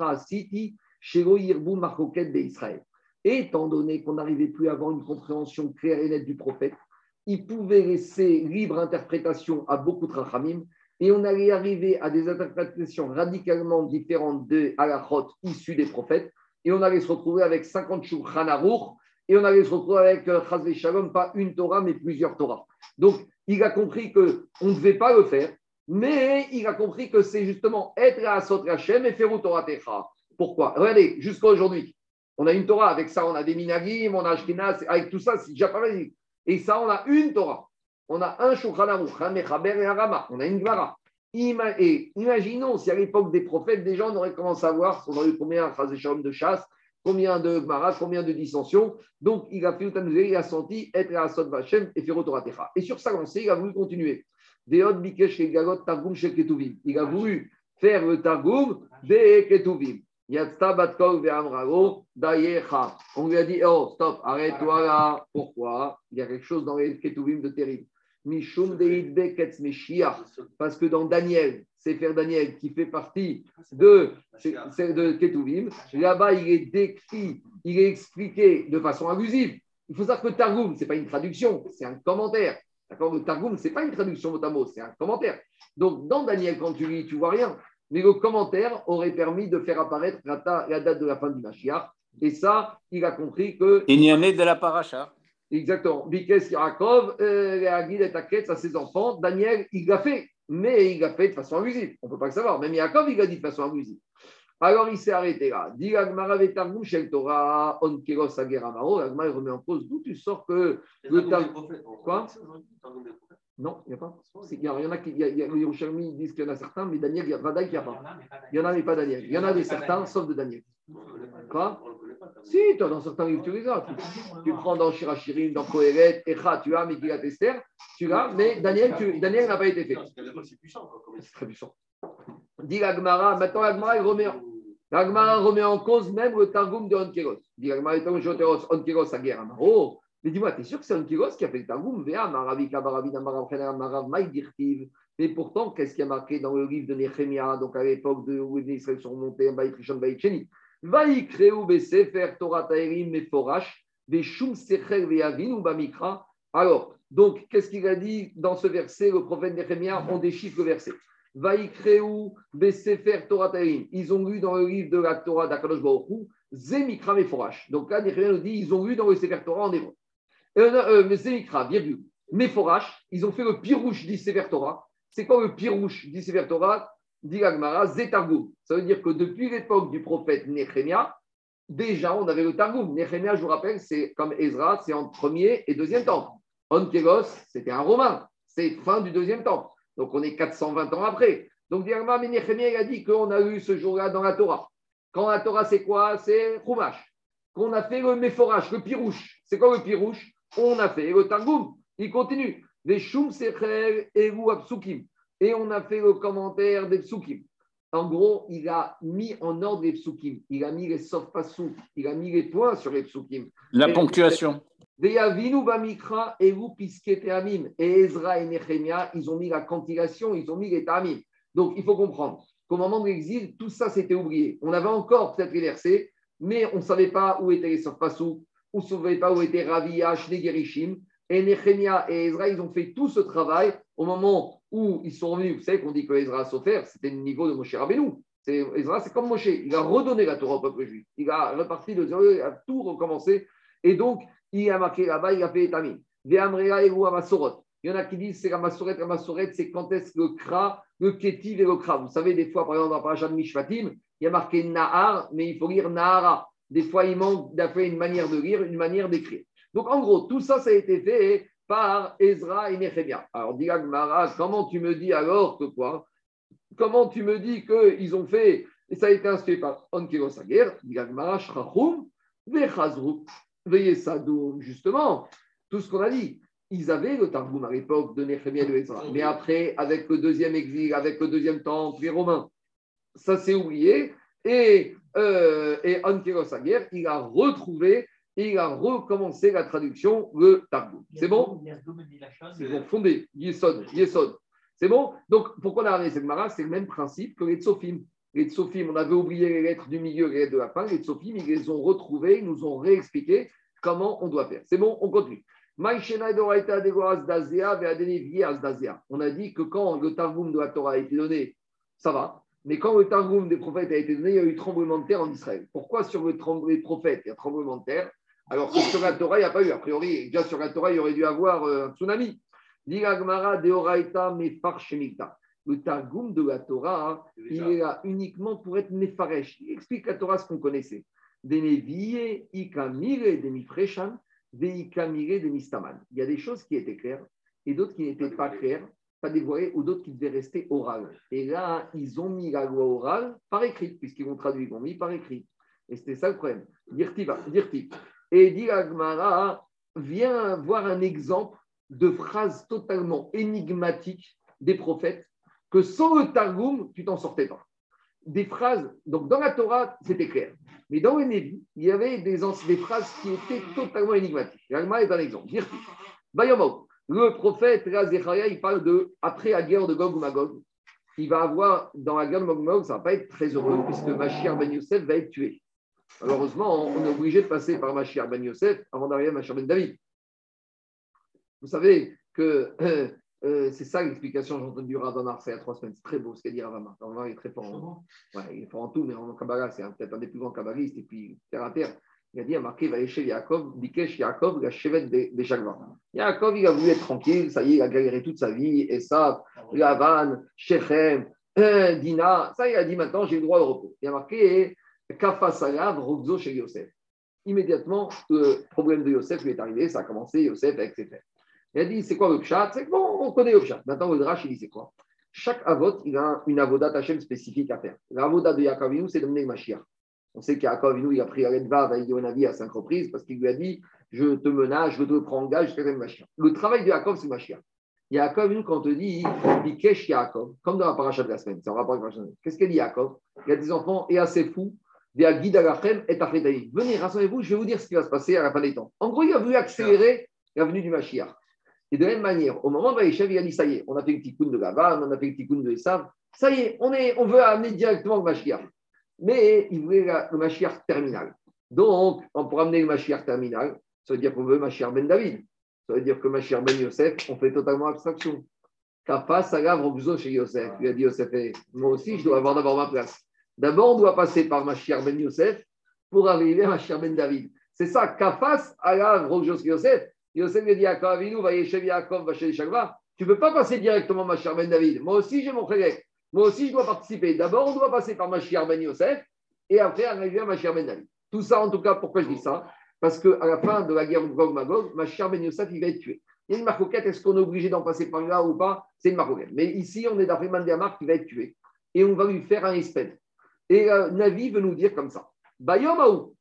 Asiti Shiro Israël. étant donné qu'on n'arrivait plus à avoir une compréhension claire et nette du prophète, il pouvait laisser libre interprétation à beaucoup de rachamim et on allait arriver à des interprétations radicalement différentes de halachot issues des prophètes et on allait se retrouver avec 50 shulchan aruch et on allait se retrouver avec euh, chas shalom, pas une Torah mais plusieurs Torahs. Donc il a compris qu'on ne devait pas le faire, mais il a compris que c'est justement être à Sot Hashem et faire Torah Techa. Pourquoi? Regardez, jusqu'à aujourd'hui, on a une Torah, avec ça on a des minagim, on a Ashkenaz, avec tout ça c'est déjà pas mal. Et ça on a une Torah. On a un Shulchan un Mechaber et un Rama, on a une. Ima- Et imaginons si à l'époque des prophètes, des gens auraient commencé à voir, on aurait eu combien de chasse, combien de Gemara, combien de dissensions. Donc il a fait il a senti être à Sot Vashem et faire Torah Techa. Et sur sa lancée, il a voulu continuer. Il a voulu faire le Targum des Ketuvim. On lui a dit, oh, stop, arrête-toi là. Pourquoi? Il y a quelque chose dans les Ketuvim de terrible. Mishum. Parce que dans Daniel, c'est faire Daniel qui fait partie de, de Ketuvim, là-bas, il est décrit, il est expliqué de façon abusive. Il faut savoir que Targum, ce n'est pas une traduction, c'est un commentaire. D'accord Le Targum, ce n'est pas une traduction mot mot, c'est un commentaire. Donc, dans Daniel, quand tu lis, tu vois rien. Mais le commentaire aurait permis de faire apparaître la, date de la fin du Mashiach. Et ça, il a compris que Il y en est de la paracha. Exactement. Bikes Yaakov, euh, la guide est à quête à ses enfants. Daniel, il l'a fait, mais il l'a fait de façon abusive. On ne peut pas le savoir. Même Yaakov, il l'a dit de façon abusive. Alors, il s'est arrêté là. Dit Agmara Vetargum Shel Torah, On Keros Ageramaro. Agmara, il remet en cause d'où tu sors que. Le Tar- Quoi Non, il n'y a pas. Il y, en a qui, il y a, il disent qu'il y en a certains, mais Daniel, il y a n'y a pas. Il y en a, mais pas Daniel. Il y en a des certains, sauf de Daniel. Quoi Si, toi, dans certains livres, tu les as. Tu, tu prends dans Shirachirim, dans Kohelet, Echa, tu as Megillat Esther, tu l'as, mais Daniel, tu- Daniel n'a pas été fait. C'est puissant. très puissant. Dit l'Agmara, maintenant l'Agmara, il remet, l'Agmara remet en cause même le Targum de Onkeros. Dit l'Agmara, étant Joteros, Onkeros à guerre. Oh, mais dis-moi, t'es sûr que c'est Onkeros qui a fait le Targum? Vea, Marav, Maïdirtiv. Mais pourtant, qu'est-ce qui a marqué dans le livre de Nehemia, donc à l'époque de où les Israël sont remontés, Torah Veavin ou Bamikra. Alors, donc, qu'est-ce qu'il a dit dans ce verset Le prophète Nehemia, on déchiffre le verset. Besefer, Torah. Ils ont lu dans le livre de la Torah d'Akadosh Baruch Hu, Zemikra, Meforash. Donc là, Nehemia nous dit ils ont lu dans le Sefer Torah en hébreu. Euh, euh, mais Zemikra, virgule. Meforash, ils ont fait le pirouche du Sefer Torah. C'est quoi le pirouche du Sefer Torah? Dit. Ça veut dire que depuis l'époque du prophète Nehemia, déjà on avait le Targum. Nehemia, je vous rappelle, c'est comme Ezra, c'est en premier et deuxième temple. Onkelos, c'était un romain. C'est fin du deuxième temple. Donc on est 420 ans après. Donc dit il a dit qu'on a eu ce jour-là dans la Torah. Quand la Torah, c'est quoi? C'est Chumash. Qu'on a fait le Méphorach, le pirouche. C'est quoi le pirouche? On a fait le Targum. Il continue. Les Eru Apsukim et on a fait le commentaire des psukim. En gros, il a mis en ordre les psukim. Il a mis les sof pasuk. Il a mis les points sur les psukim. La Et- ponctuation. Et Ezra et Nehemia, ils ont mis la cantillation, ils ont mis les tamim. Donc, il faut comprendre qu'au moment de l'exil, tout ça s'était oublié. On avait encore peut-être les versets, mais on ne savait pas où étaient les sof pasuk, on ne savait pas où étaient Ravia, Gerishim. Et Nehemia et Ezra, ils ont fait tout ce travail au moment où ils sont revenus. Vous savez qu'on dit que Ezra a souffert, c'était le niveau de Moshe Rabbeinu. Ezra, c'est comme Moshe. Il a redonné la Torah au peuple juif. Il a reparti de zéro, il a tout recommencé. Et donc, il a marqué là-bas, il a fait Etamim. Ve'amrea Amasorot. Il y en a qui disent c'est la Masoret. La Masoret, c'est quand est-ce le Kra, le Ketiv et le Kra. Vous savez, des fois, par exemple, dans la paracha de Mishpatim, il y a marqué Nahar, mais il faut lire Nahara. Des fois, il manque d'après une manière de lire, une manière d'écrire. Donc, en gros, tout ça, ça a été fait par Ezra et Nehemia. Alors, dit comment tu me dis alors que quoi? Comment tu me dis qu'ils ont fait, et ça a été instruit par Onkelos Ager, dit Agmara, Shrachum, Vechazru, Veyesadoum, justement, tout ce qu'on a dit. Ils avaient le Targum à l'époque de Nehemia et de Ezra. Mais après, avec le deuxième exil, avec le deuxième temple, les Romains, ça s'est oublié. Et, euh, et il a retrouvé et il a recommencé la traduction, le Targum. C'est bon? Ils ont fondé Yesod, Yesod. C'est bon? Donc, pourquoi on a ramené cette mara? C'est le même principe que les Tsofim. Les Tsofim, on avait oublié les lettres du milieu et les lettres de la fin. Les Tsofim, ils les ont retrouvées, ils nous ont réexpliqué comment on doit faire. C'est bon, on continue. On a dit que quand le Targum de la Torah a été donné, ça va. Mais quand le Targum des prophètes a été donné, il y a eu tremblement de terre en Israël. Pourquoi sur le tremblement des prophètes, il y a tremblement de terre? Alors que sur la Torah, il n'y a pas eu. A priori, déjà sur la Torah, il y aurait dû avoir euh, un tsunami. Le Targum de la Torah, il est là uniquement pour être Nefaresh. Il explique la Torah ce qu'on connaissait. Ikamire. Il y a des choses qui étaient claires et d'autres qui n'étaient pas claires pas dévoilé ou d'autres qui devaient rester oral. Et là, ils ont mis la loi orale par écrit, puisqu'ils vont traduire, ils l'ont mis par écrit. Et c'était ça le problème. Dirti. Et dit Agmara, viens voir un exemple de phrase totalement énigmatique des prophètes que sans le Targum, tu t'en sortais pas. Des phrases, donc dans la Torah, c'était clair. Mais dans le il y avait des, phrases qui étaient totalement énigmatiques. L'Agmara est un exemple. Dirti. Bayamot. Le prophète, il parle de, après la guerre de Gog ou Magog, il va avoir, dans la guerre de Gog Magog, ça ne va pas être très heureux, puisque Mashiach Ben Yosef va être tué. Malheureusement, on est obligé de passer par Mashiach Ben Yosef avant d'arriver à Mashiach Ben David. Vous savez que euh, euh, c'est ça l'explication, j'ai entendu Radon il y a trois semaines. C'est très beau ce qu'a dit Ravama. Ravama est très fort. En, ouais, il est fort en tout, mais en Kabbalah, c'est peut-être un des plus grands kabbalistes, et puis terre à terre. Il a dit, il a marqué, va chez Yaakov, Bikesh Yaakov, la chevette des, des Yaakov, il a voulu être tranquille, ça y est, il a galéré toute sa vie, et ça, Lavan, Shechem, euh, Dina, ça, il a dit maintenant, j'ai le droit au repos. Il a marqué, Kafa Rogzo chez Yosef. Immédiatement, le problème de Yosef lui est arrivé, ça a commencé, Yosef avec ses frères. Il a dit, c'est quoi le pshat C'est bon, on connaît le pshat. Maintenant, le drash, il dit, c'est quoi? Chaque avot, il a une avodat Hachem spécifique à faire. L'avodat de Yaakov, c'est d'amener le Mashiach. On sait qu'Yaakov, il a pris lettre avec Yonavi à cinq reprises parce qu'il lui a dit Je te menace, je te prends en gage jusqu'à le Mashiach. Le travail de Yaakov, c'est Mashiach. Yaakov, nous, quand on te dit Bikesh Yaakov, comme dans la paracha de la semaine, c'est en rapport avec la. Qu'est-ce qu'elle dit Yaakov? Il y a des enfants et assez fous, Venez, rassemblez-vous, je vais vous dire ce qui va se passer à la fin des temps. En gros, il a voulu accélérer la venue du Mashiach. Et de la même manière, au moment où Vaïchev, il a dit Ça y est, on a fait le tikkun de Gavan, on a fait le tikkun de Esav, ça y est, on, est, on veut amener directement le Mashiach mais il voulait le Mashiach terminal. Donc, pour amener le Mashiach terminal, ça veut dire qu'on veut Mashiach ben David. Ça veut dire que Mashiach ben Yosef, on fait totalement abstraction. Kapa, Salav, Robzo chez Yosef. Il a dit Yosef, eh, moi aussi, je dois avoir d'abord ma place. D'abord, on doit passer par Mashiach ben Yosef pour arriver à Mashiach ben David. C'est ça, Kafas, Robzo chez Yosef. Yosef lui dit à Kavinu, va Tu ne peux pas passer directement Mashiach ben David. Moi aussi, j'ai mon frère. Moi aussi, je dois participer. D'abord, on doit passer par Mashiach Ben Yosef et après arriver à Mashiach Ben David. Tout ça, en tout cas, pourquoi je dis ça? Parce qu'à la fin de la guerre de Gog Magog, Mashiach Ben Yosef, il va être tué. Il y a une marcoquette, est-ce qu'on est obligé d'en passer par là ou pas? C'est une marcoquette. Mais ici, on est d'après Mandiamar qui va être tué. Et on va lui faire un espède. Et euh, Navi veut nous dire comme ça. Bayomaou,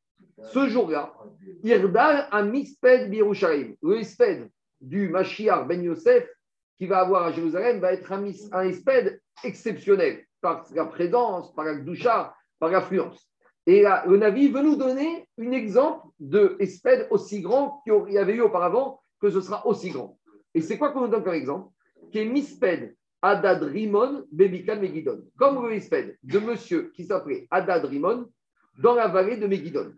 ce jour-là, Irdal a misped birusharim. Le espède du Mashiach Ben Yosef qui va avoir à Jérusalem va être un, un exceptionnel par la présence, par la doucha, par l'affluence. Et le Navi veut nous donner un exemple de espède aussi grand qu'il y avait eu auparavant, que ce sera aussi grand. Et c'est quoi qu'on nous donne comme exemple? Qui est Misped Adad Rimon Bebikan Megidon. Comme le espède de monsieur qui s'appelait Adad Rimon dans la vallée de Megidon.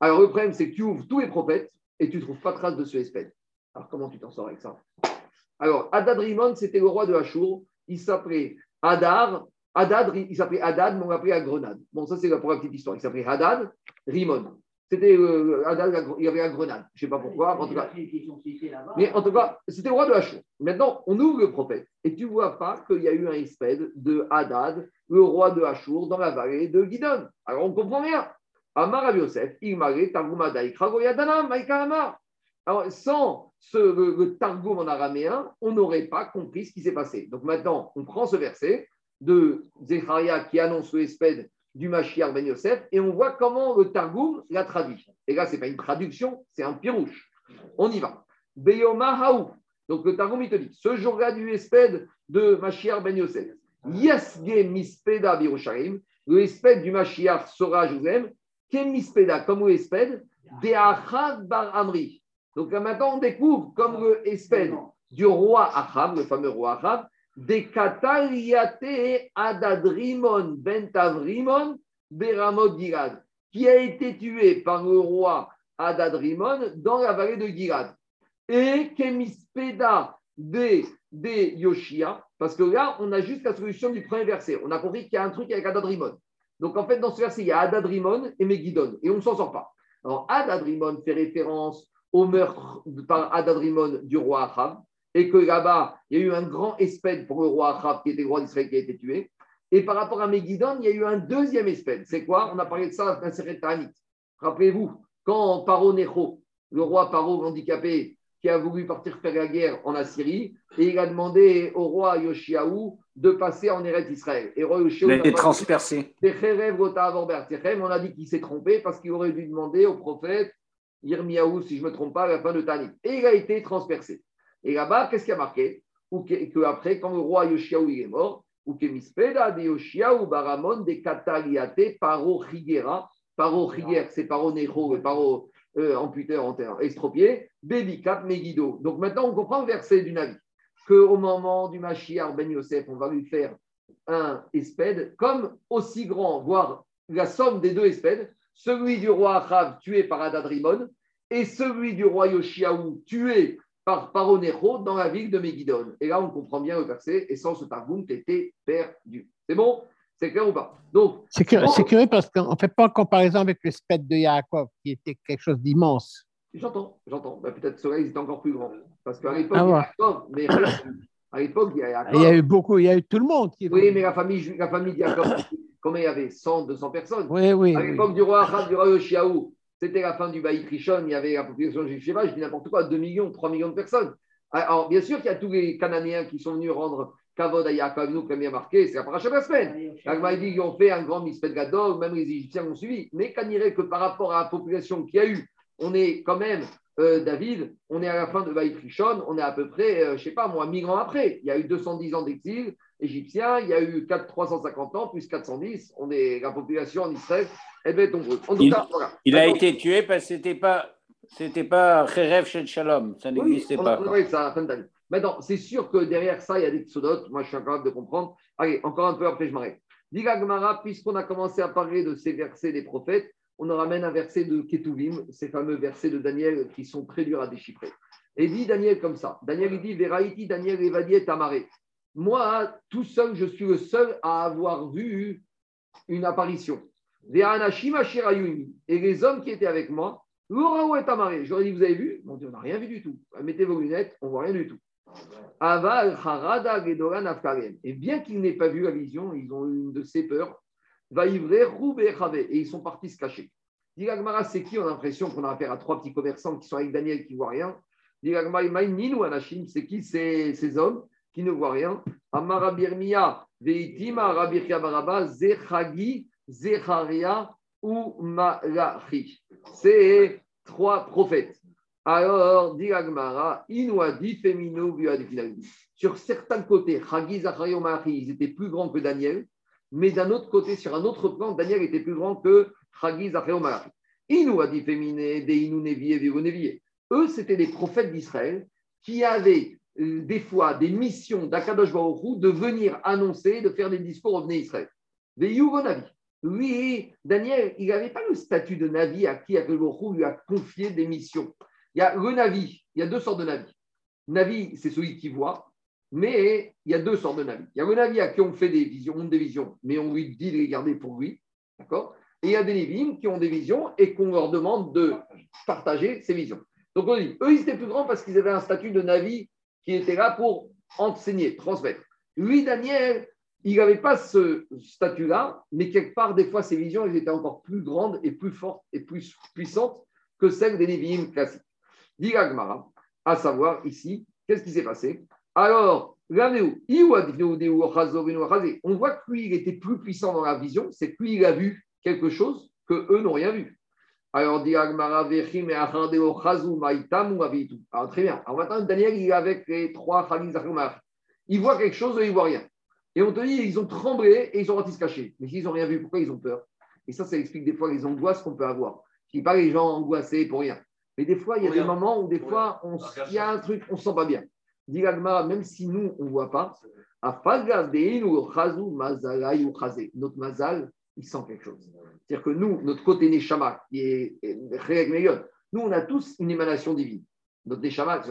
Alors le problème, c'est que tu ouvres tous les prophètes et tu ne trouves pas trace de ce espède. Alors comment tu t'en sors avec ça? Alors Adad Rimon, c'était le roi de Hachour. Il s'appelait Hadar, Hadad, il s'appelait Hadad, mais on l'appelait à Grenade. Bon, ça, c'est la première petite histoire. Il s'appelait Hadad, Rimon. C'était euh, il y avait à Grenade. Je ne sais pas pourquoi. En tout cas, mais en tout cas, c'était le roi de Hachon. Maintenant, on ouvre le prophète et tu ne vois pas qu'il y a eu un espède de Hadad, le roi de Hachour, dans la vallée de Gidon. Alors, on ne comprend rien. Amar Yosef. Alors, sans ce, le, Targum en araméen, on n'aurait pas compris ce qui s'est passé. Donc maintenant, on prend ce verset de Zecharia qui annonce le espède du Mashiach Ben Yosef et on voit comment le Targum l'a traduit. Et là, ce n'est pas une traduction, c'est un pirouche. On y va. Beyoma Haou. Donc le Targum, il te dit ce jour-là du espède de Mashiach Ben Yosef. Yesge mispeda birusharim. Le espède du Mashiach sera à Jérusalem. mispeda, comme le espède, de bar Amri. Donc là, maintenant, on découvre comme le espède du roi Achab, le fameux roi Achab, des Kataliate Adadrimon Ben Tavrimon Beramot Gilad, qui a été tué par le roi Adadrimon dans la vallée de Gilad. Et Kemispeda de, Yoshia, parce que là, on a juste la solution du premier verset. On a compris qu'il y a un truc avec Adadrimon. Donc en fait, dans ce verset, il y a Adadrimon et Megidon, et on ne s'en sort pas. Alors Adadrimon fait référence au meurtre par Adadrimon du roi Achab, et que là-bas, il y a eu un grand espède pour le roi Achab, qui était le roi d'Israël, qui a été tué. Et par rapport à Megidon, il y a eu un deuxième espède. C'est quoi? On a parlé de ça dans Seret. Rappelez-vous, quand Paro Necho, le roi Paro handicapé, qui a voulu partir faire la guerre en Assyrie, et il a demandé au roi Yoshiaou de passer en Eretz Israël. Et le roi Yoshiaou transpercé. On a dit qu'il s'est trompé parce qu'il aurait dû demander au prophète Yirmiyahu, si je ne me trompe pas, à la fin de Tanit. Et il a été transpercé. Et là-bas, qu'est-ce qui a marqué Ou que, après, quand le roi Yoshiaou est mort, ou que Mispeda de Yoshiaou Baramon de Kataliate Paro Chigera, Paro Chiger, c'est Paro et Paro euh, amputeur en terre, estropié, Bébikat Megiddo. Donc maintenant, on comprend le verset du Navi, qu'au moment du Mashiach Ben Yosef, on va lui faire un espède comme aussi grand, voire la somme des deux espèdes, celui du roi Achab tué par Adadrimon et celui du roi Yoshiaou tué par Paronecho dans la ville de Megidon. Et là, on comprend bien le verset, et sans ce targum, t'étais perdu. C'est bon? C'est clair ou pas? Donc, C'est curieux, Bon. c'est curieux parce qu'on ne fait pas en comparaison avec le sped de Yaakov, qui était quelque chose d'immense. j'entends, j'entends. Ben, Peut-être cela, ils étaient encore plus grands. Parce qu'à l'époque, Ah il y a ouais. Yaakov, mais à l'époque, il y a Yaakov. Il y a eu beaucoup, il y a eu tout le monde. Qui... Oui, mais la famille, la famille d'Yaakov, combien il y avait? 100, 200 personnes oui, oui, À oui. l'époque du roi Achab, du roi Yoshiaou, c'était la fin du Baït Rishon, il y avait la population juive, je sais pas, je dis n'importe quoi, 2 millions, 3 millions de personnes. Alors, bien sûr qu'il y a tous les Cananéens qui sont venus rendre Kavod à Yaakov, nous, comme il y a marqué, c'est la paracha de la semaine. L'Agma dit qu'ils ont fait un grand misped gadol, même les Égyptiens l'ont suivi. Mais dirait que par rapport à la population qu'il y a eu, on est quand même, euh, David, on est à la fin de Baït Rishon, on est à peu près, euh, je ne sais pas moi, 1000 ans après. Il y a eu 210 ans d'exil égyptien, il y a eu 4, 350 ans, plus 410. On est, la population en Israël, elle être nombreuse. En tout Il- cas, voilà. Il a été tué parce que c'était pas, c'était pas Kherev Shel Shalom. Ça n'existait pas. ça à la fin. Maintenant, c'est sûr que derrière ça, il y a des pseudotes. Moi, je suis incapable de comprendre. Allez, encore un peu après, je m'arrête. Dit la Gemara, puisqu'on a commencé à parler de ces versets des prophètes, on nous ramène un verset de Ketuvim, ces fameux versets de Daniel qui sont très durs à déchiffrer. Et dit Daniel comme ça. Daniel, il dit Veraïti, Daniel, Evadiet, Tamaré. Moi, tout seul, je suis le seul à avoir vu une apparition. Et les hommes qui étaient avec moi, L'Oraou est amarré. J'aurais dit, vous avez vu? On dit, on n'a rien vu du tout. Mettez vos lunettes, on voit rien du tout. Aval harada. Et bien qu'ils n'aient pas vu la vision, ils ont eu une de ces peurs. Va ivrer roube et ils sont partis se cacher. Dit c'est qui? On a l'impression qu'on a affaire à trois petits commerçants qui sont avec Daniel qui ne voient rien. Dit Anashim, c'est qui? Ces hommes qui ne voient rien Amara Birmia, Veitima, Rabirkia Baraba, Zechagi, Zecharia ou Malachi. C'est trois prophètes. Alors, dit Agmara, Inouadi, Femino. Sur certains côtés, Chagi, Zacharia ou Malachi, ils étaient plus grands que Daniel, mais d'un autre côté, sur un autre plan, Daniel était plus grand que Chagi, Zacharia ou Malachi. Inouadi, Femine, Deinu, Nevié, Vivo, Nevié. Eux, c'était des prophètes d'Israël qui avaient des fois des missions d'Akadosh Baruch de venir annoncer, de faire des discours au Bnei Israël. Lui, Daniel, il n'avait pas le statut de Navi à qui Akadosh lui a confié des missions. Il y a le Navi, il y a deux sortes de Navi. Navi, c'est celui qui voit, mais il y a deux sortes de Navi. Il y a le Navi à qui on fait des visions, des visions, mais on lui dit de les garder pour lui. D'accord? Et il y a des Névim qui ont des visions et qu'on leur demande de partager ces visions. Donc on dit, eux, ils étaient plus grands parce qu'ils avaient un statut de Navi qui était là pour enseigner, transmettre. Lui, Daniel, il n'avait pas ce statut-là, mais quelque part, des fois, ses visions, étaient encore plus grandes et plus fortes et plus puissantes que celles des Névi'im classiques. Dit à savoir ici, qu'est-ce qui s'est passé? Alors, on voit que lui, il était plus puissant dans la vision, c'est que lui, il a vu quelque chose que eux n'ont rien vu. Alors, dit Agmara, Vechim et Achandeo Chazou Maïtam ou Avitu. Alors, très bien. Alors, maintenant, Daniel, il est avec les trois Zachumar. Il voit quelque chose et il ne voit rien. Et on te dit, ils ont tremblé et ils ont parti se cacher. Mais s'ils n'ont rien vu, pourquoi ils ont peur? Et ça, ça explique des fois les angoisses qu'on peut avoir. Je ne dis pas les gens angoissés pour rien. Mais des fois, il y a des moments où des Pour fois, on- il y a un truc, on ne se sent pas bien. Dit même si nous, on ne voit pas. Notre mazal, il sent quelque chose. C'est-à-dire que nous, notre côté Neshama, qui est nous, on a tous une émanation divine. Notre Neshama,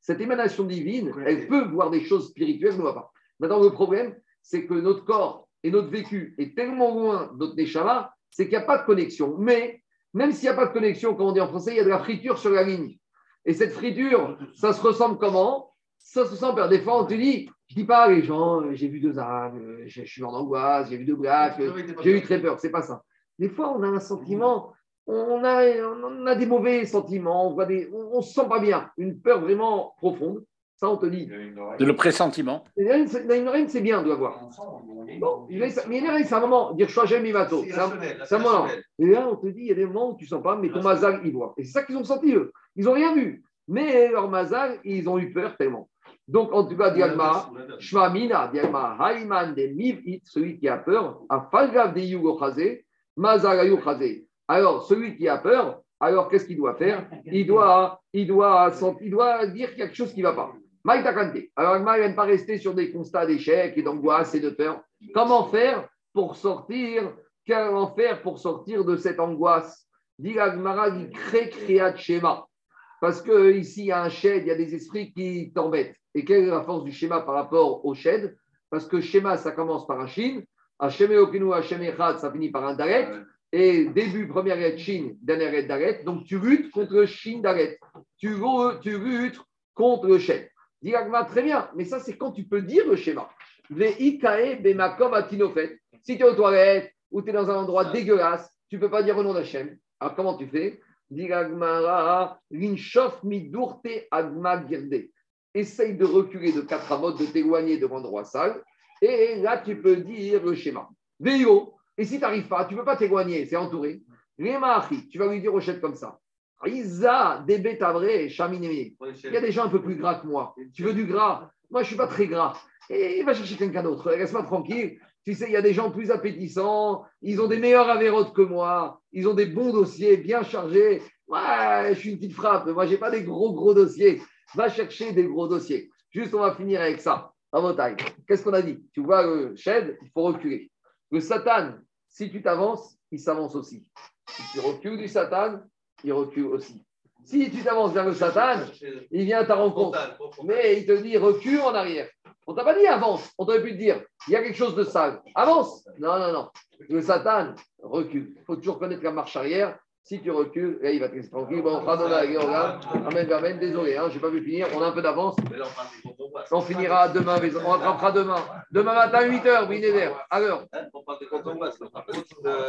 cette émanation divine, elle peut voir des choses spirituelles, on ne voit pas. Maintenant, le problème, c'est que notre corps et notre vécu est tellement loin de notre Neshama, c'est qu'il n'y a pas de connexion. Mais même s'il n'y a pas de connexion, comme on dit en français, il y a de la friture sur la ligne. Et cette friture, ça se ressemble comment? Ça se ressemble, par des fois, on te dit, je dis pas, les gens, euh, j'ai vu deux âmes, euh, je suis en angoisse, j'ai vu deux blagues, euh, j'ai eu très peur. C'est pas ça. Des fois, on a un sentiment, on a, on a des mauvais sentiments, on voit des, on, on se sent pas bien, une peur vraiment profonde. Ça, on te dit. De le pressentiment. Une oreille, c'est- une oreille, c'est bien de l'avoir. Bon, mais une oreille, c'est un moment, dire je suis mimato. C'est C'est un- moment. Et là, on te dit, il y a des moments où tu ne sens pas, mais ton mazal, il voit. Et c'est ça qu'ils ont senti, eux. Ils n'ont rien vu. Mais leur mazal, ils ont eu peur tellement. Donc, en tout cas, Diagma, Shmamina, Diagma, Haïman de Mivit, celui qui a peur, a Falgav de Yugo Chazé, Mazal Ayu Chazé. Alors, celui qui a peur, alors qu'est-ce qu'il doit faire? Il doit, il, doit, il doit dire qu'il y a quelque chose qui ne va pas. Maïta. Alors, Agma, il n'aime pas rester sur des constats d'échec et d'angoisse et de peur. Comment faire pour sortir Comment faire pour sortir de cette angoisse? Dit Agmara, il crée Kriyat Shema. Parce que ici, il y a un shed, il y a des esprits qui t'embêtent. Et quelle est la force du schéma par rapport au shed? Parce que schéma, ça commence par un shin. Hashem Eokinu, Hashem Echad, ça finit par un daret. Et début, première lettre shin, dernière lettre daret. Donc tu luttes contre le shin daret. Tu, tu luttes contre le shed. Dit Agmara, très bien. Mais ça, c'est quand tu peux dire le schéma. Ve'ikae bemakom atinofet. Si tu es aux toilettes ou tu es dans un endroit dégueulasse, tu ne peux pas dire au nom d'Hachem. Alors comment tu fais? Midurte agma girde. Essaye de reculer de quatre amotes, de t'éloigner de l'endroit sale. Et là, tu peux dire le schéma. Veyo. Et si tu n'arrives pas, tu ne peux pas t'éloigner, c'est entouré. Tu vas lui dire au chef comme ça. Isa, chaminemi. Il y a des gens un peu plus gras que moi. Tu veux du gras? Moi, je ne suis pas très gras. Et va chercher quelqu'un d'autre. Reste-moi tranquille. Tu sais, il y a des gens plus appétissants. Ils ont des meilleurs avérotes que moi. Ils ont des bons dossiers bien chargés. Ouais, je suis une petite frappe. Moi, je n'ai pas des gros, gros dossiers. Va chercher des gros dossiers. Juste, on va finir avec ça. Taille. Qu'est-ce qu'on a dit? Tu vois le shed, il faut reculer. Le Satan, si tu t'avances, il s'avance aussi. Si tu recules du Satan, il recule aussi. Si tu t'avances vers le Satan, il vient à ta rencontre. Mais il te dit recule en arrière. On t'a pas dit avance. On t'aurait pu te dire il y a quelque chose de sale. Avance. Non, non, non. Le Satan recule. Il faut toujours connaître la marche arrière. Si tu recules, là, il va te laisser tranquille. Bon, pardon, là. Amen, amen. Désolé, hein, je n'ai pas vu finir. On a un peu d'avance. On finira demain. mais On rattrapera demain. Demain matin, 8h, Binéder. À l'heure.